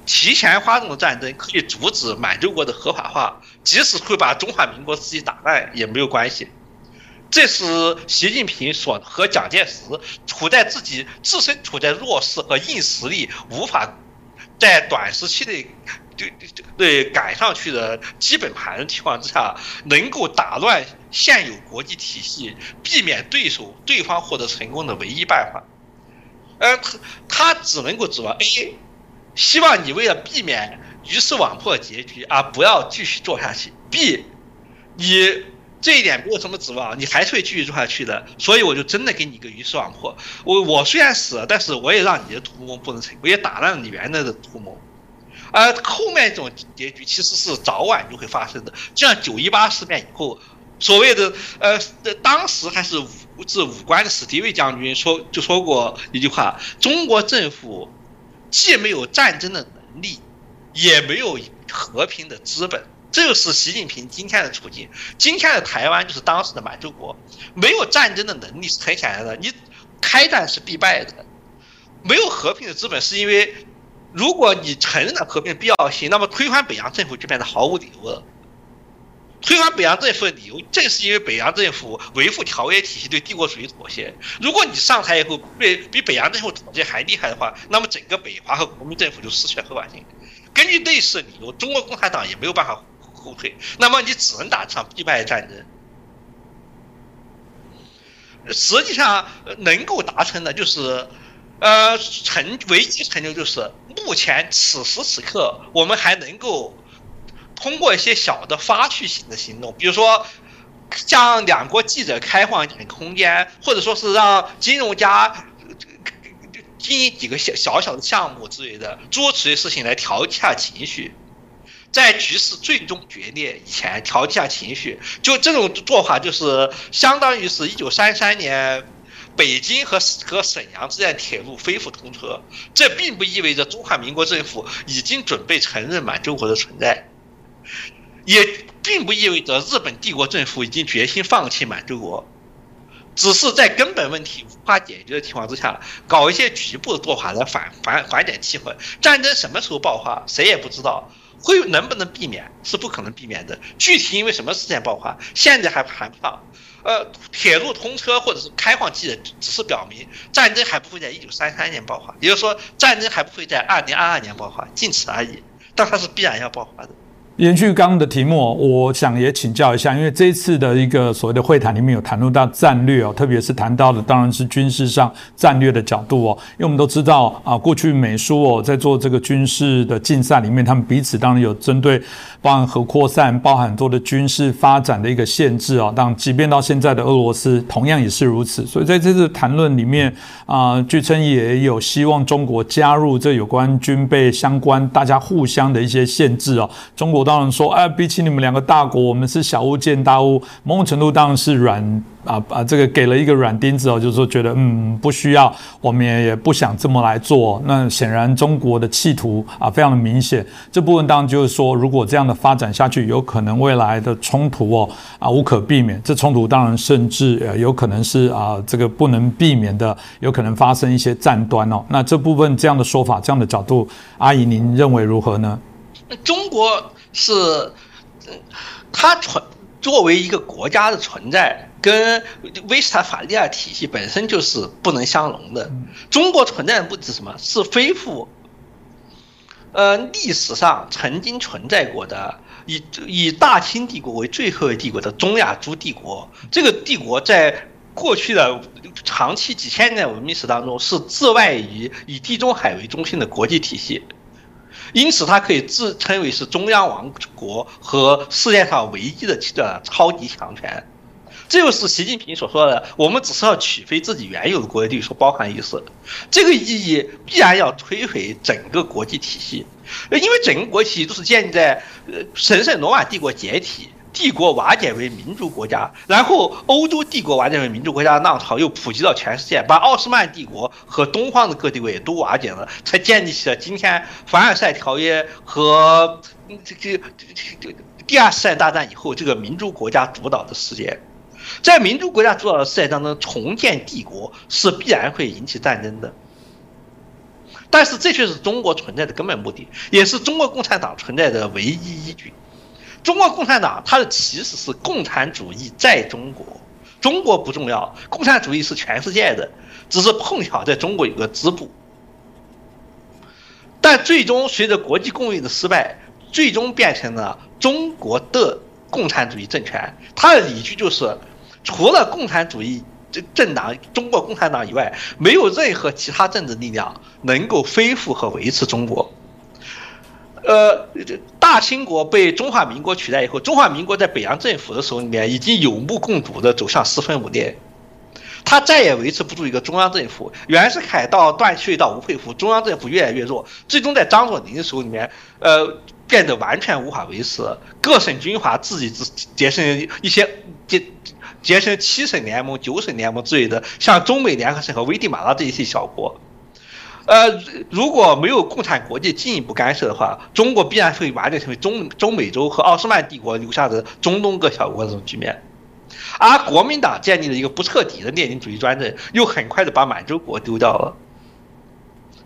提前发动的战争可以阻止满洲国的合法化，即使会把中华民国自己打烂也没有关系。这是习近平所和蒋介石处在自己自身处在弱势和硬实力无法在短时期内对对对赶上去的基本盘的情况之下，能够打乱现有国际体系，避免对手对方获得成功的唯一办法。呃，他他只能够指望 A，希望你为了避免鱼死网破结局而不要继续做下去。B，你。这一点没有什么指望，你还是会继续做下去的，所以我就真的给你一个鱼死网破。我我虽然死了，但是我也让你的图谋不能成，我也打烂了你原来的图谋。而后面这种结局其实是早晚就会发生的，就像九一八事变以后，所谓的呃，当时还是五至五官的史迪威将军说就说过一句话：中国政府既没有战争的能力，也没有和平的资本。这就是习近平今天的处境。今天的台湾就是当时的满洲国，没有战争的能力是很显然的。你开战是必败的，没有和平的资本，是因为如果你承认了和平的必要性，那么推翻北洋政府就变得毫无理由了。推翻北洋政府的理由，正是因为北洋政府维护条约体系对帝国主义妥协。如果你上台以后被比北洋政府妥协还厉害的话，那么整个北华和国民政府就失去了合法性。根据类似理由，中国共产党也没有办法。后退，那么你只能打场必败战争。实际上能够达成的，就是，呃，成唯一成就就是目前此时此刻，我们还能够通过一些小的发去性的行动，比如说，向两国记者开放一点空间，或者说是让金融家经营几个小小小的项目之类的，诸如此类事情来调一下情绪。在局势最终决裂以前调节下情绪，就这种做法就是相当于是一九三三年北京和和沈阳之间铁路恢复通车，这并不意味着中华民国政府已经准备承认满洲国的存在，也并不意味着日本帝国政府已经决心放弃满洲国，只是在根本问题无法解决的情况之下，搞一些局部的做法来缓缓缓解气氛。战争什么时候爆发，谁也不知道。会能不能避免是不可能避免的，具体因为什么事件爆发，现在还谈不上。呃，铁路通车或者是开放记的只是表明战争还不会在一九三三年爆发，也就是说战争还不会在二零二二年爆发，仅此而已。但它是必然要爆发的。延续刚刚的题目，我想也请教一下，因为这次的一个所谓的会谈里面有谈论到战略哦，特别是谈到的当然是军事上战略的角度哦，因为我们都知道啊，过去美苏哦在做这个军事的竞赛里面，他们彼此当然有针对包含核扩散、包含很多的军事发展的一个限制啊，当即便到现在的俄罗斯同样也是如此，所以在这次谈论里面啊，据称也有希望中国加入这有关军备相关大家互相的一些限制哦，中国。当然说，哎，比起你们两个大国，我们是小巫见大巫。某种程度当然是软啊啊，这个给了一个软钉子哦，就是说觉得嗯不需要，我们也也不想这么来做。那显然中国的企图啊非常的明显。这部分当然就是说，如果这样的发展下去，有可能未来的冲突哦啊无可避免。这冲突当然甚至呃有可能是啊这个不能避免的，有可能发生一些战端哦。那这部分这样的说法，这样的角度，阿姨您认为如何呢？中国。是，它存作为一个国家的存在，跟威斯塔法利亚体系本身就是不能相容的。中国存在的不止什么？是恢复，呃，历史上曾经存在过的以以大清帝国为最后一帝国的中亚诸帝国。这个帝国在过去的长期几千年文明史当中，是自外于以地中海为中心的国际体系。因此，它可以自称为是中央王国和世界上唯一的的超级强权，这就是习近平所说的“我们只是要取回自己原有的国力”所包含意思。这个意义必然要摧毁整个国际体系，因为整个国际体系都是建立在呃神圣罗马帝国解体。帝国瓦解为民族国家，然后欧洲帝国瓦解为民族国家的浪潮又普及到全世界，把奥斯曼帝国和东方的各地位都瓦解了，才建立起了今天凡尔赛条约和这这这第二次世界大战以后这个民族国家主导的世界。在民族国家主导的世界当中，重建帝国是必然会引起战争的。但是这却是中国存在的根本目的，也是中国共产党存在的唯一依据。中国共产党，它的其实是共产主义在中国，中国不重要，共产主义是全世界的，只是碰巧在中国有个支部。但最终随着国际共运的失败，最终变成了中国的共产主义政权。它的理据就是，除了共产主义这政党中国共产党以外，没有任何其他政治力量能够恢复和维持中国。呃，大清国被中华民国取代以后，中华民国在北洋政府的手里面已经有目共睹的走向四分五裂，他再也维持不住一个中央政府。袁世凯到段祺瑞到吴佩孚，中央政府越来越弱，最终在张作霖的手里面，呃，变得完全无法维持。各省军阀自己只结成一些结结成七省联盟、九省联盟之类的，像中美联合省和危地马拉这一些小国。呃，如果没有共产国际进一步干涉的话，中国必然会完全成为中中美洲和奥斯曼帝国留下的中东各小国这种局面，而国民党建立了一个不彻底的列宁主义专政，又很快的把满洲国丢掉了。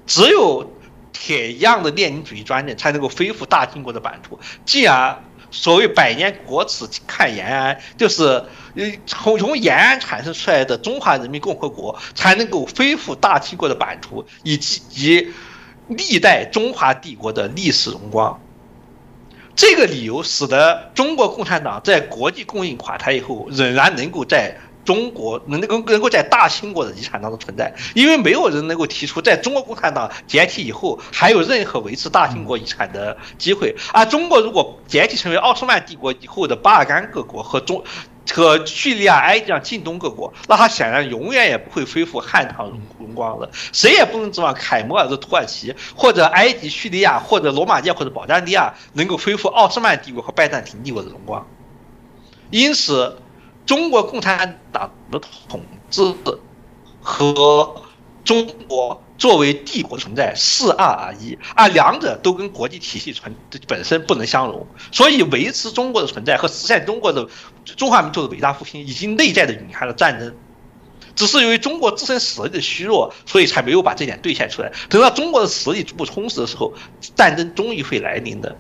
只有铁一样的列宁主义专政，才能够恢复大清国的版图，进而。所谓百年国耻看延安，就是呃从从延安产生出来的中华人民共和国才能够恢复大清国的版图，以及及历代中华帝国的历史荣光。这个理由使得中国共产党在国际供应垮台以后，仍然能够在。中国能够能够在大清国的遗产当中存在，因为没有人能够提出在中国共产党解体以后还有任何维持大清国遗产的机会。而中国如果解体成为奥斯曼帝国以后的巴尔干各国和中和叙利亚、埃及等近东各国，那他显然永远也不会恢复汉唐荣荣光了。谁也不能指望凯末尔的土耳其或者埃及、叙利亚或者罗马尼亚或者保加利亚能够恢复奥斯曼帝国和拜占庭帝国的荣光。因此，中国共产党的统治和中国。作为帝国的存在是二而一，而两者都跟国际体系存本身不能相容，所以维持中国的存在和实现中国的中华民族的伟大复兴，已经内在的隐含了战争。只是由于中国自身实力的虚弱，所以才没有把这点兑现出来。等到中国的实力逐步充实的时候，战争终于会来临的。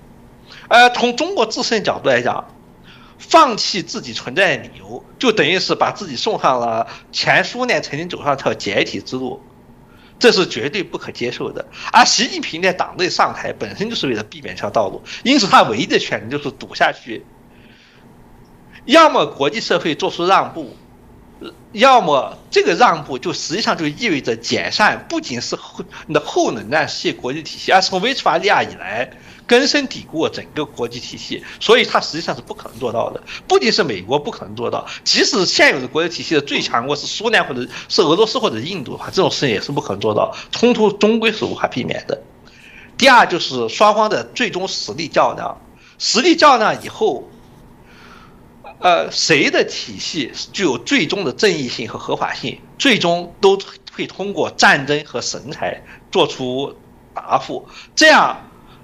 呃，从中国自身角度来讲，放弃自己存在的理由，就等于是把自己送上了前苏联曾经走上这条解体之路。这是绝对不可接受的。而习近平在党内上台本身就是为了避免这条道路，因此他唯一的选择就是赌下去。要么国际社会做出让步，要么这个让步就实际上就意味着解散，不仅是后那后冷战系国际体系，而从威斯法利亚以来。根深蒂固整个国际体系，所以它实际上是不可能做到的。不仅是美国不可能做到，即使现有的国际体系的最强国是苏联或者是俄罗斯或者印度的话，这种事情也是不可能做到。冲突终归是无法避免的。第二就是双方的最终实力较量，实力较量以后，呃，谁的体系具有最终的正义性和合法性，最终都会通过战争和神裁做出答复。这样。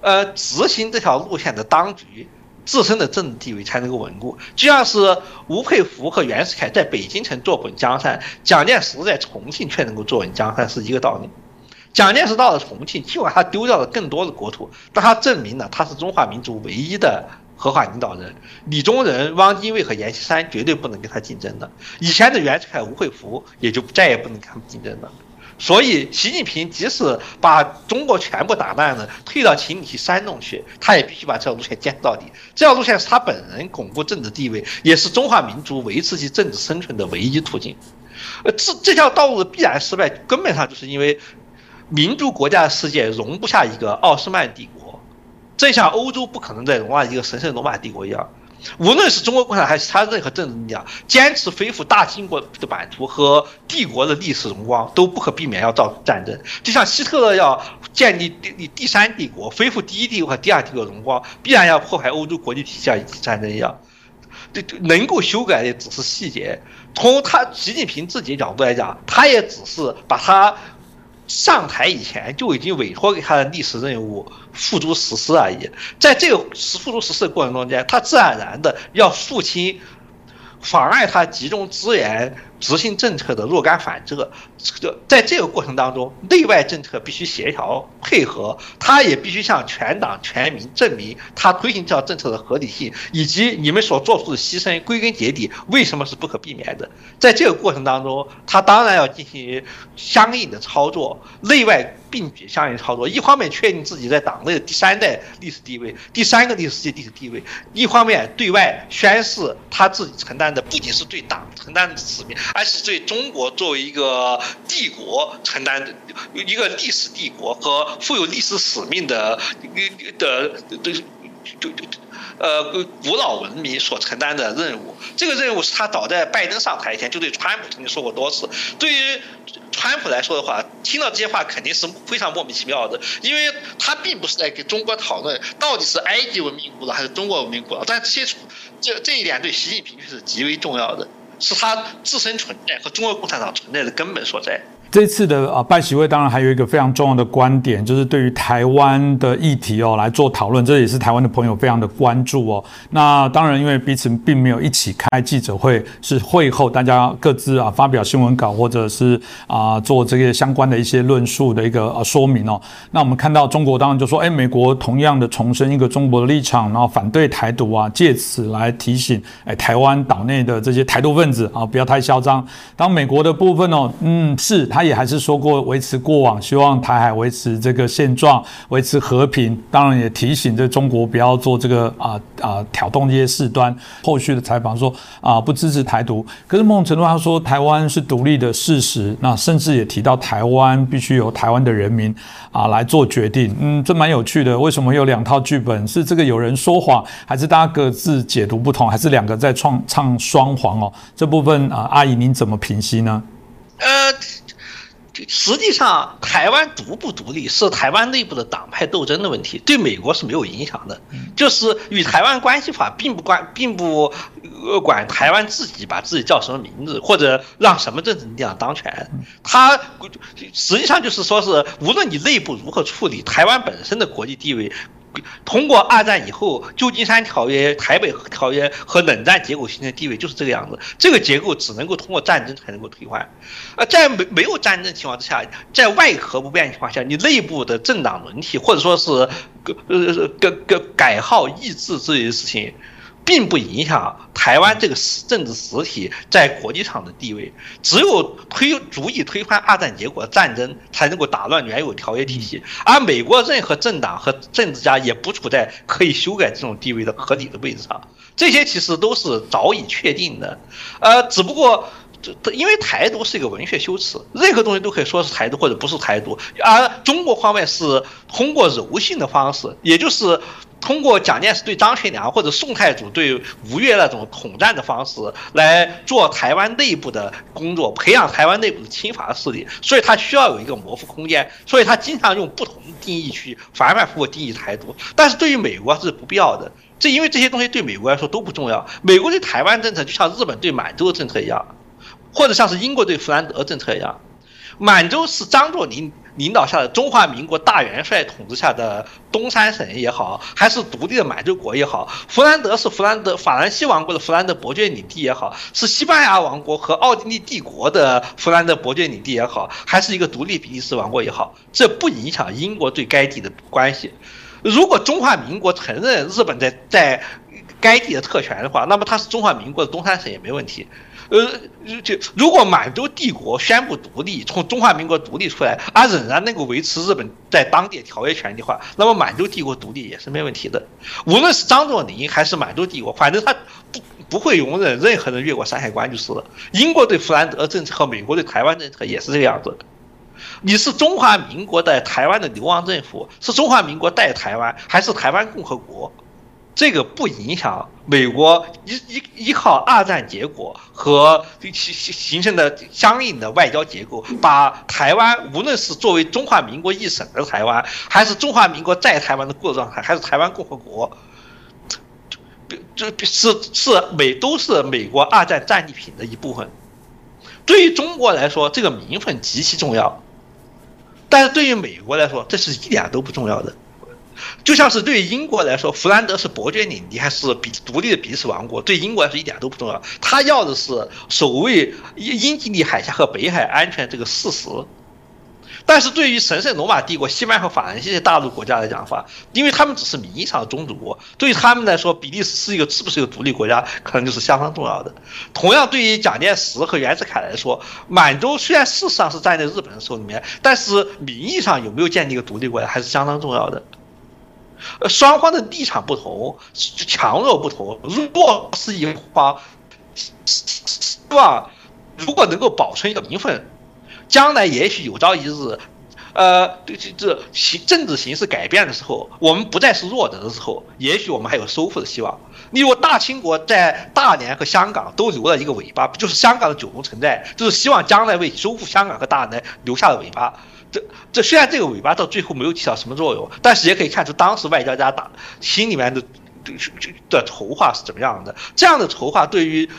呃，执行这条路线的当局自身的政治地位才能够稳固，就像是吴佩孚和袁世凯在北京城坐稳江山，蒋介石在重庆却能够坐稳江山是一个道理。蒋介石到了重庆，尽管他丢掉了更多的国土，但他证明了他是中华民族唯一的合法领导人。李宗仁、汪精卫和阎锡山绝对不能跟他竞争的，以前的袁世凯、吴佩孚也就再也不能跟他们竞争了。所以，习近平即使把中国全部打烂了，退到秦岭山洞去，他也必须把这条路线坚持到底。这条路线是他本人巩固政治地位，也是中华民族维持其政治生存的唯一途径。呃，这这条道路的必然失败，根本上就是因为民族国家的世界容不下一个奥斯曼帝国，这像欧洲不可能再容纳一个神圣罗马帝国一样。无论是中国共产党还是他任何政治力量，坚持恢复大清国的版图和帝国的历史荣光，都不可避免要造战争。就像希特勒要建立第第三帝国，恢复第一帝国和第二帝国荣光，必然要破坏欧洲国际体系以及战争一样。这能够修改的只是细节。从他习近平自己角度来讲，他也只是把他。上台以前就已经委托给他的历史任务付诸实施而已，在这个付诸实施的过程中间，他自然而然的要肃清妨碍他集中资源。执行政策的若干反折，这在这个过程当中，内外政策必须协调配合，他也必须向全党全民证明他推行这条政策的合理性，以及你们所做出的牺牲，归根结底为什么是不可避免的。在这个过程当中，他当然要进行相应的操作，内外并举相应操作。一方面确定自己在党内的第三代历史地位，第三个历史界历史地位；一方面对外宣示他自己承担的不仅是对党承担的使命。而是对中国作为一个帝国承担一个历史帝国和富有历史使命的的的就就呃古老文明所承担的任务。这个任务是他早在拜登上台前就对川普曾经说过多次。对于川普来说的话，听到这些话肯定是非常莫名其妙的，因为他并不是在跟中国讨论到底是埃及文明古老还是中国文明古老，但这些这这一点对习近平却是极为重要的。是他自身存在和中国共产党存在的根本所在。这次的啊拜席会当然还有一个非常重要的观点，就是对于台湾的议题哦来做讨论，这也是台湾的朋友非常的关注哦。那当然，因为彼此并没有一起开记者会，是会后大家各自啊发表新闻稿，或者是啊做这些相关的一些论述的一个呃说明哦。那我们看到中国当然就说，哎，美国同样的重申一个中国的立场，然后反对台独啊，借此来提醒哎台湾岛内的这些台独分子啊不要太嚣张。当美国的部分哦，嗯，是他。也还是说过维持过往，希望台海维持这个现状，维持和平。当然也提醒这中国不要做这个啊啊挑动这些事端。后续的采访说啊不支持台独，可是某种程度他说台湾是独立的事实，那甚至也提到台湾必须由台湾的人民啊来做决定。嗯，这蛮有趣的。为什么有两套剧本？是这个有人说谎，还是大家各自解读不同，还是两个在创唱双簧哦？这部分啊，阿姨您怎么评析呢？呃。实际上，台湾独不独立是台湾内部的党派斗争的问题，对美国是没有影响的。就是与台湾关系法并不关，并不管台湾自己把自己叫什么名字，或者让什么政治力量当权。它实际上就是说是，无论你内部如何处理，台湾本身的国际地位。通过二战以后旧金山条约、台北条约和冷战结构形成地位就是这个样子。这个结构只能够通过战争才能够推翻。呃，在没没有战争情况之下，在外核不变情况下，你内部的政党轮替或者说是呃改改改号易制这些事情。并不影响台湾这个实政治实体在国际上的地位。只有推足以推翻二战结果的战争，才能够打乱原有条约体系。而美国任何政党和政治家也不处在可以修改这种地位的合理的位置上。这些其实都是早已确定的。呃，只不过这因为台独是一个文学修辞，任何东西都可以说是台独或者不是台独。而中国方面是通过柔性的方式，也就是。通过蒋介石对张学良或者宋太祖对吴越那种统战的方式来做台湾内部的工作，培养台湾内部的亲法势力，所以他需要有一个模糊空间，所以他经常用不同的定义去反反复复定义台独。但是对于美国是不必要的，这因为这些东西对美国来说都不重要。美国对台湾政策就像日本对满洲的政策一样，或者像是英国对弗兰德政策一样，满洲是张作霖。领导下的中华民国大元帅统治下的东三省也好，还是独立的满洲国也好，弗兰德是弗兰德法兰西王国的弗兰德伯爵领地也好，是西班牙王国和奥地利帝国的弗兰德伯爵领地也好，还是一个独立比利时王国也好，这不影响英国对该地的关系。如果中华民国承认日本在在该地的特权的话，那么它是中华民国的东三省也没问题。呃，就如果满洲帝国宣布独立，从中华民国独立出来，而仍然能够维持日本在当地条约权的话，那么满洲帝国独立也是没问题的。无论是张作霖还是满洲帝国，反正他不不会容忍任何人越过山海关就是了。英国对弗兰德政策和美国对台湾政策也是这个样子的。你是中华民国在台湾的流亡政府，是中华民国带台湾，还是台湾共和国？这个不影响美国依依依靠二战结果和形形形成的相应的外交结构，把台湾无论是作为中华民国一省的台湾，还是中华民国在台湾的过状态，还是台湾共和国，这这是是美都是美国二战战利品的一部分。对于中国来说，这个名分极其重要，但是对于美国来说，这是一点都不重要的。就像是对于英国来说，弗兰德是伯爵领地还是比独立的比利时王国，对英国来说一点都不重要。他要的是守卫英吉利海峡和北海安全这个事实。但是对于神圣罗马帝国、西班牙和法兰西大陆国家来讲的话，因为他们只是名义上的宗主国，对于他们来说，比利时是一个是不是一个独立国家，可能就是相当重要的。同样，对于蒋介石和袁世凯来说，满洲虽然事实上是站在日本人手里面，但是名义上有没有建立一个独立国家，还是相当重要的。呃，双方的立场不同，强弱不同。弱是一方，希望如果能够保存一个名分，将来也许有朝一日，呃，这这形政治形势改变的时候，我们不再是弱者的时候，也许我们还有收复的希望。例如，大清国在大连和香港都留了一个尾巴，就是香港的九龙城寨，就是希望将来为收复香港和大连留下的尾巴。这这虽然这个尾巴到最后没有起到什么作用，但是也可以看出当时外交家打心里面的的筹划是怎么样的。这样的筹划对于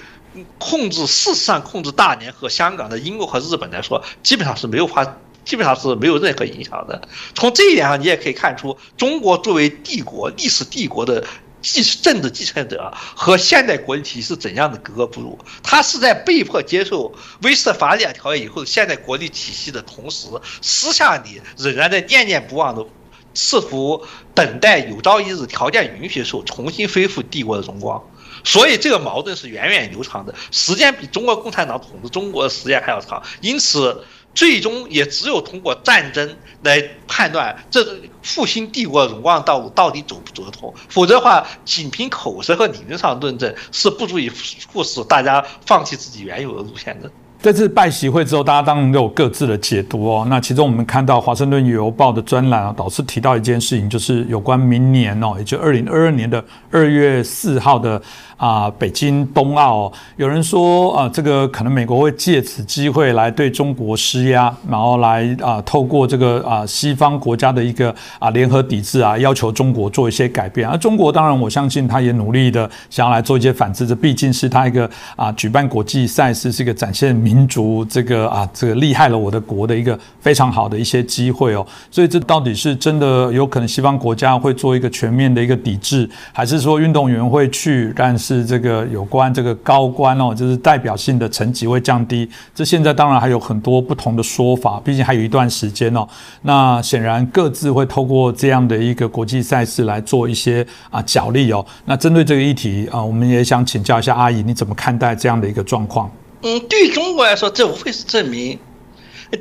控制事实上控制大连和香港的英国和日本来说，基本上是没有发，基本上是没有任何影响的。从这一点上，你也可以看出中国作为帝国历史帝国的。继政治继承者和现代国际体系是怎样的格格不入？他是在被迫接受威斯特伐利亚条约以后的现代国际体系的同时，私下里仍然在念念不忘的试图等待有朝一日条件允许的时候重新恢复帝国的荣光。所以这个矛盾是源远流长的，时间比中国共产党统治中国的时间还要长。因此，最终也只有通过战争来判断这复兴帝国荣光道路到底走不走得通，否则的话，仅凭口舌和理论上论证是不足以促使大家放弃自己原有的路线的。这次拜习会之后，大家当然都有各自的解读哦。那其中我们看到《华盛顿邮报》的专栏啊，导师提到一件事情，就是有关明年哦，也就二零二二年的二月四号的。啊，北京冬奥，有人说啊，这个可能美国会借此机会来对中国施压，然后来啊，透过这个啊西方国家的一个啊联合抵制啊，要求中国做一些改变。而中国当然，我相信他也努力的想要来做一些反制，这毕竟是他一个啊举办国际赛事，是一个展现民族这个啊这个厉害了我的国的一个非常好的一些机会哦。所以这到底是真的有可能西方国家会做一个全面的一个抵制，还是说运动员会去？但是是这个有关这个高官哦，就是代表性的层级会降低。这现在当然还有很多不同的说法，毕竟还有一段时间哦。那显然各自会透过这样的一个国际赛事来做一些啊角力哦。那针对这个议题啊，我们也想请教一下阿姨，你怎么看待这样的一个状况？嗯，对中国来说，这无非是证明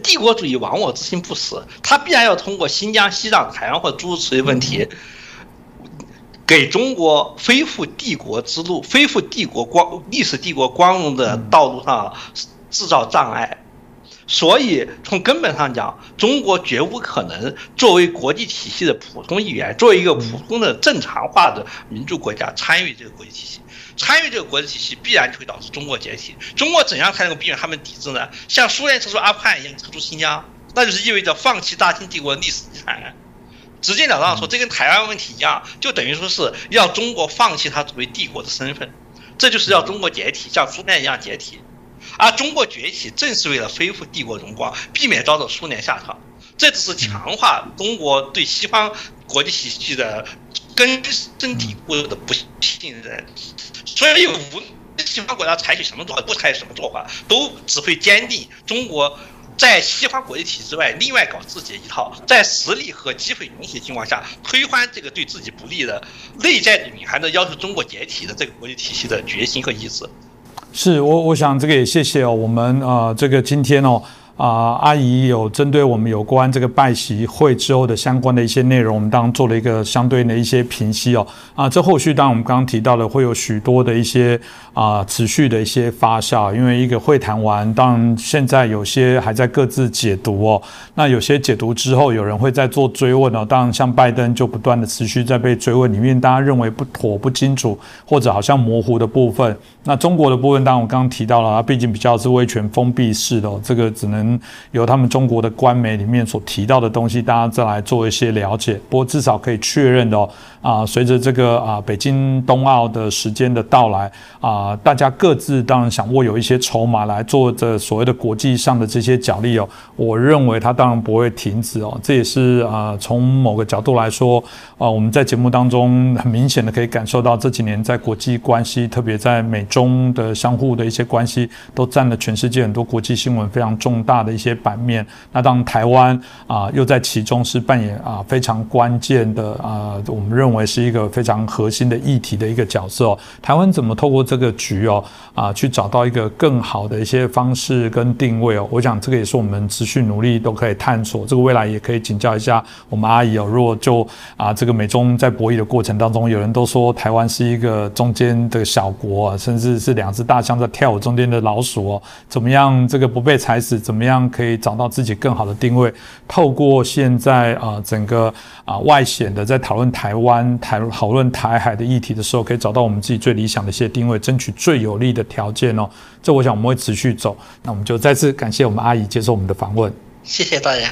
帝国主义亡我之心不死，他必然要通过新疆、西藏、台湾或诸如此类问题。给中国恢复帝国之路、恢复帝国光历史帝国光荣的道路上制造障碍，所以从根本上讲，中国绝无可能作为国际体系的普通一员，作为一个普通的正常化的民主国家参与这个国际体系。参与这个国际体系，必然就会导致中国解体。中国怎样才能够避免他们抵制呢？像苏联撤出阿富汗一样撤出新疆，那就是意味着放弃大清帝国历史遗产。直截了当说，这跟台湾问题一样，就等于说是要中国放弃它作为帝国的身份，这就是要中国解体，像苏联一样解体。而中国崛起正是为了恢复帝国荣光，避免遭到苏联下场。这只是强化中国对西方国际体系的根深蒂固的不信任。所以，无论西方国家采取什么做法，不采取什么做法，都只会坚定中国。在西方国际体制外，另外搞自己一套，在实力和机会允许的情况下，推翻这个对自己不利的、内在的隐含的要求中国解体的这个国际体系的决心和意志。是我，我想这个也谢谢哦，我们啊，这个今天哦。啊，阿姨有针对我们有关这个拜习会之后的相关的一些内容，我们当做了一个相对的一些评析哦。啊，这后续当然我们刚刚提到了会有许多的一些啊持续的一些发酵，因为一个会谈完，当然现在有些还在各自解读哦。那有些解读之后，有人会在做追问哦。当然，像拜登就不断的持续在被追问里面，大家认为不妥、不清楚或者好像模糊的部分。那中国的部分，当然我刚刚提到了，它毕竟比较是威权封闭式的，这个只能由他们中国的官媒里面所提到的东西，大家再来做一些了解。不过至少可以确认的哦，啊，随着这个啊北京冬奥的时间的到来啊，大家各自当然想握有一些筹码来做这所谓的国际上的这些角力哦。我认为它当然不会停止哦，这也是啊从某个角度来说啊，我们在节目当中很明显的可以感受到这几年在国际关系，特别在美。中的相互的一些关系，都占了全世界很多国际新闻非常重大大的一些版面。那当台湾啊，又在其中是扮演啊非常关键的啊，我们认为是一个非常核心的议题的一个角色哦。台湾怎么透过这个局哦啊，去找到一个更好的一些方式跟定位哦？我想这个也是我们持续努力都可以探索。这个未来也可以请教一下我们阿姨哦。如果就啊这个美中在博弈的过程当中，有人都说台湾是一个中间的小国啊，甚至。是两只大象在跳舞中间的老鼠哦，怎么样这个不被踩死？怎么样可以找到自己更好的定位？透过现在啊整个啊外显的在讨论台湾、台讨论台海的议题的时候，可以找到我们自己最理想的一些定位，争取最有利的条件哦。这我想我们会持续走。那我们就再次感谢我们阿姨接受我们的访问，谢谢大家。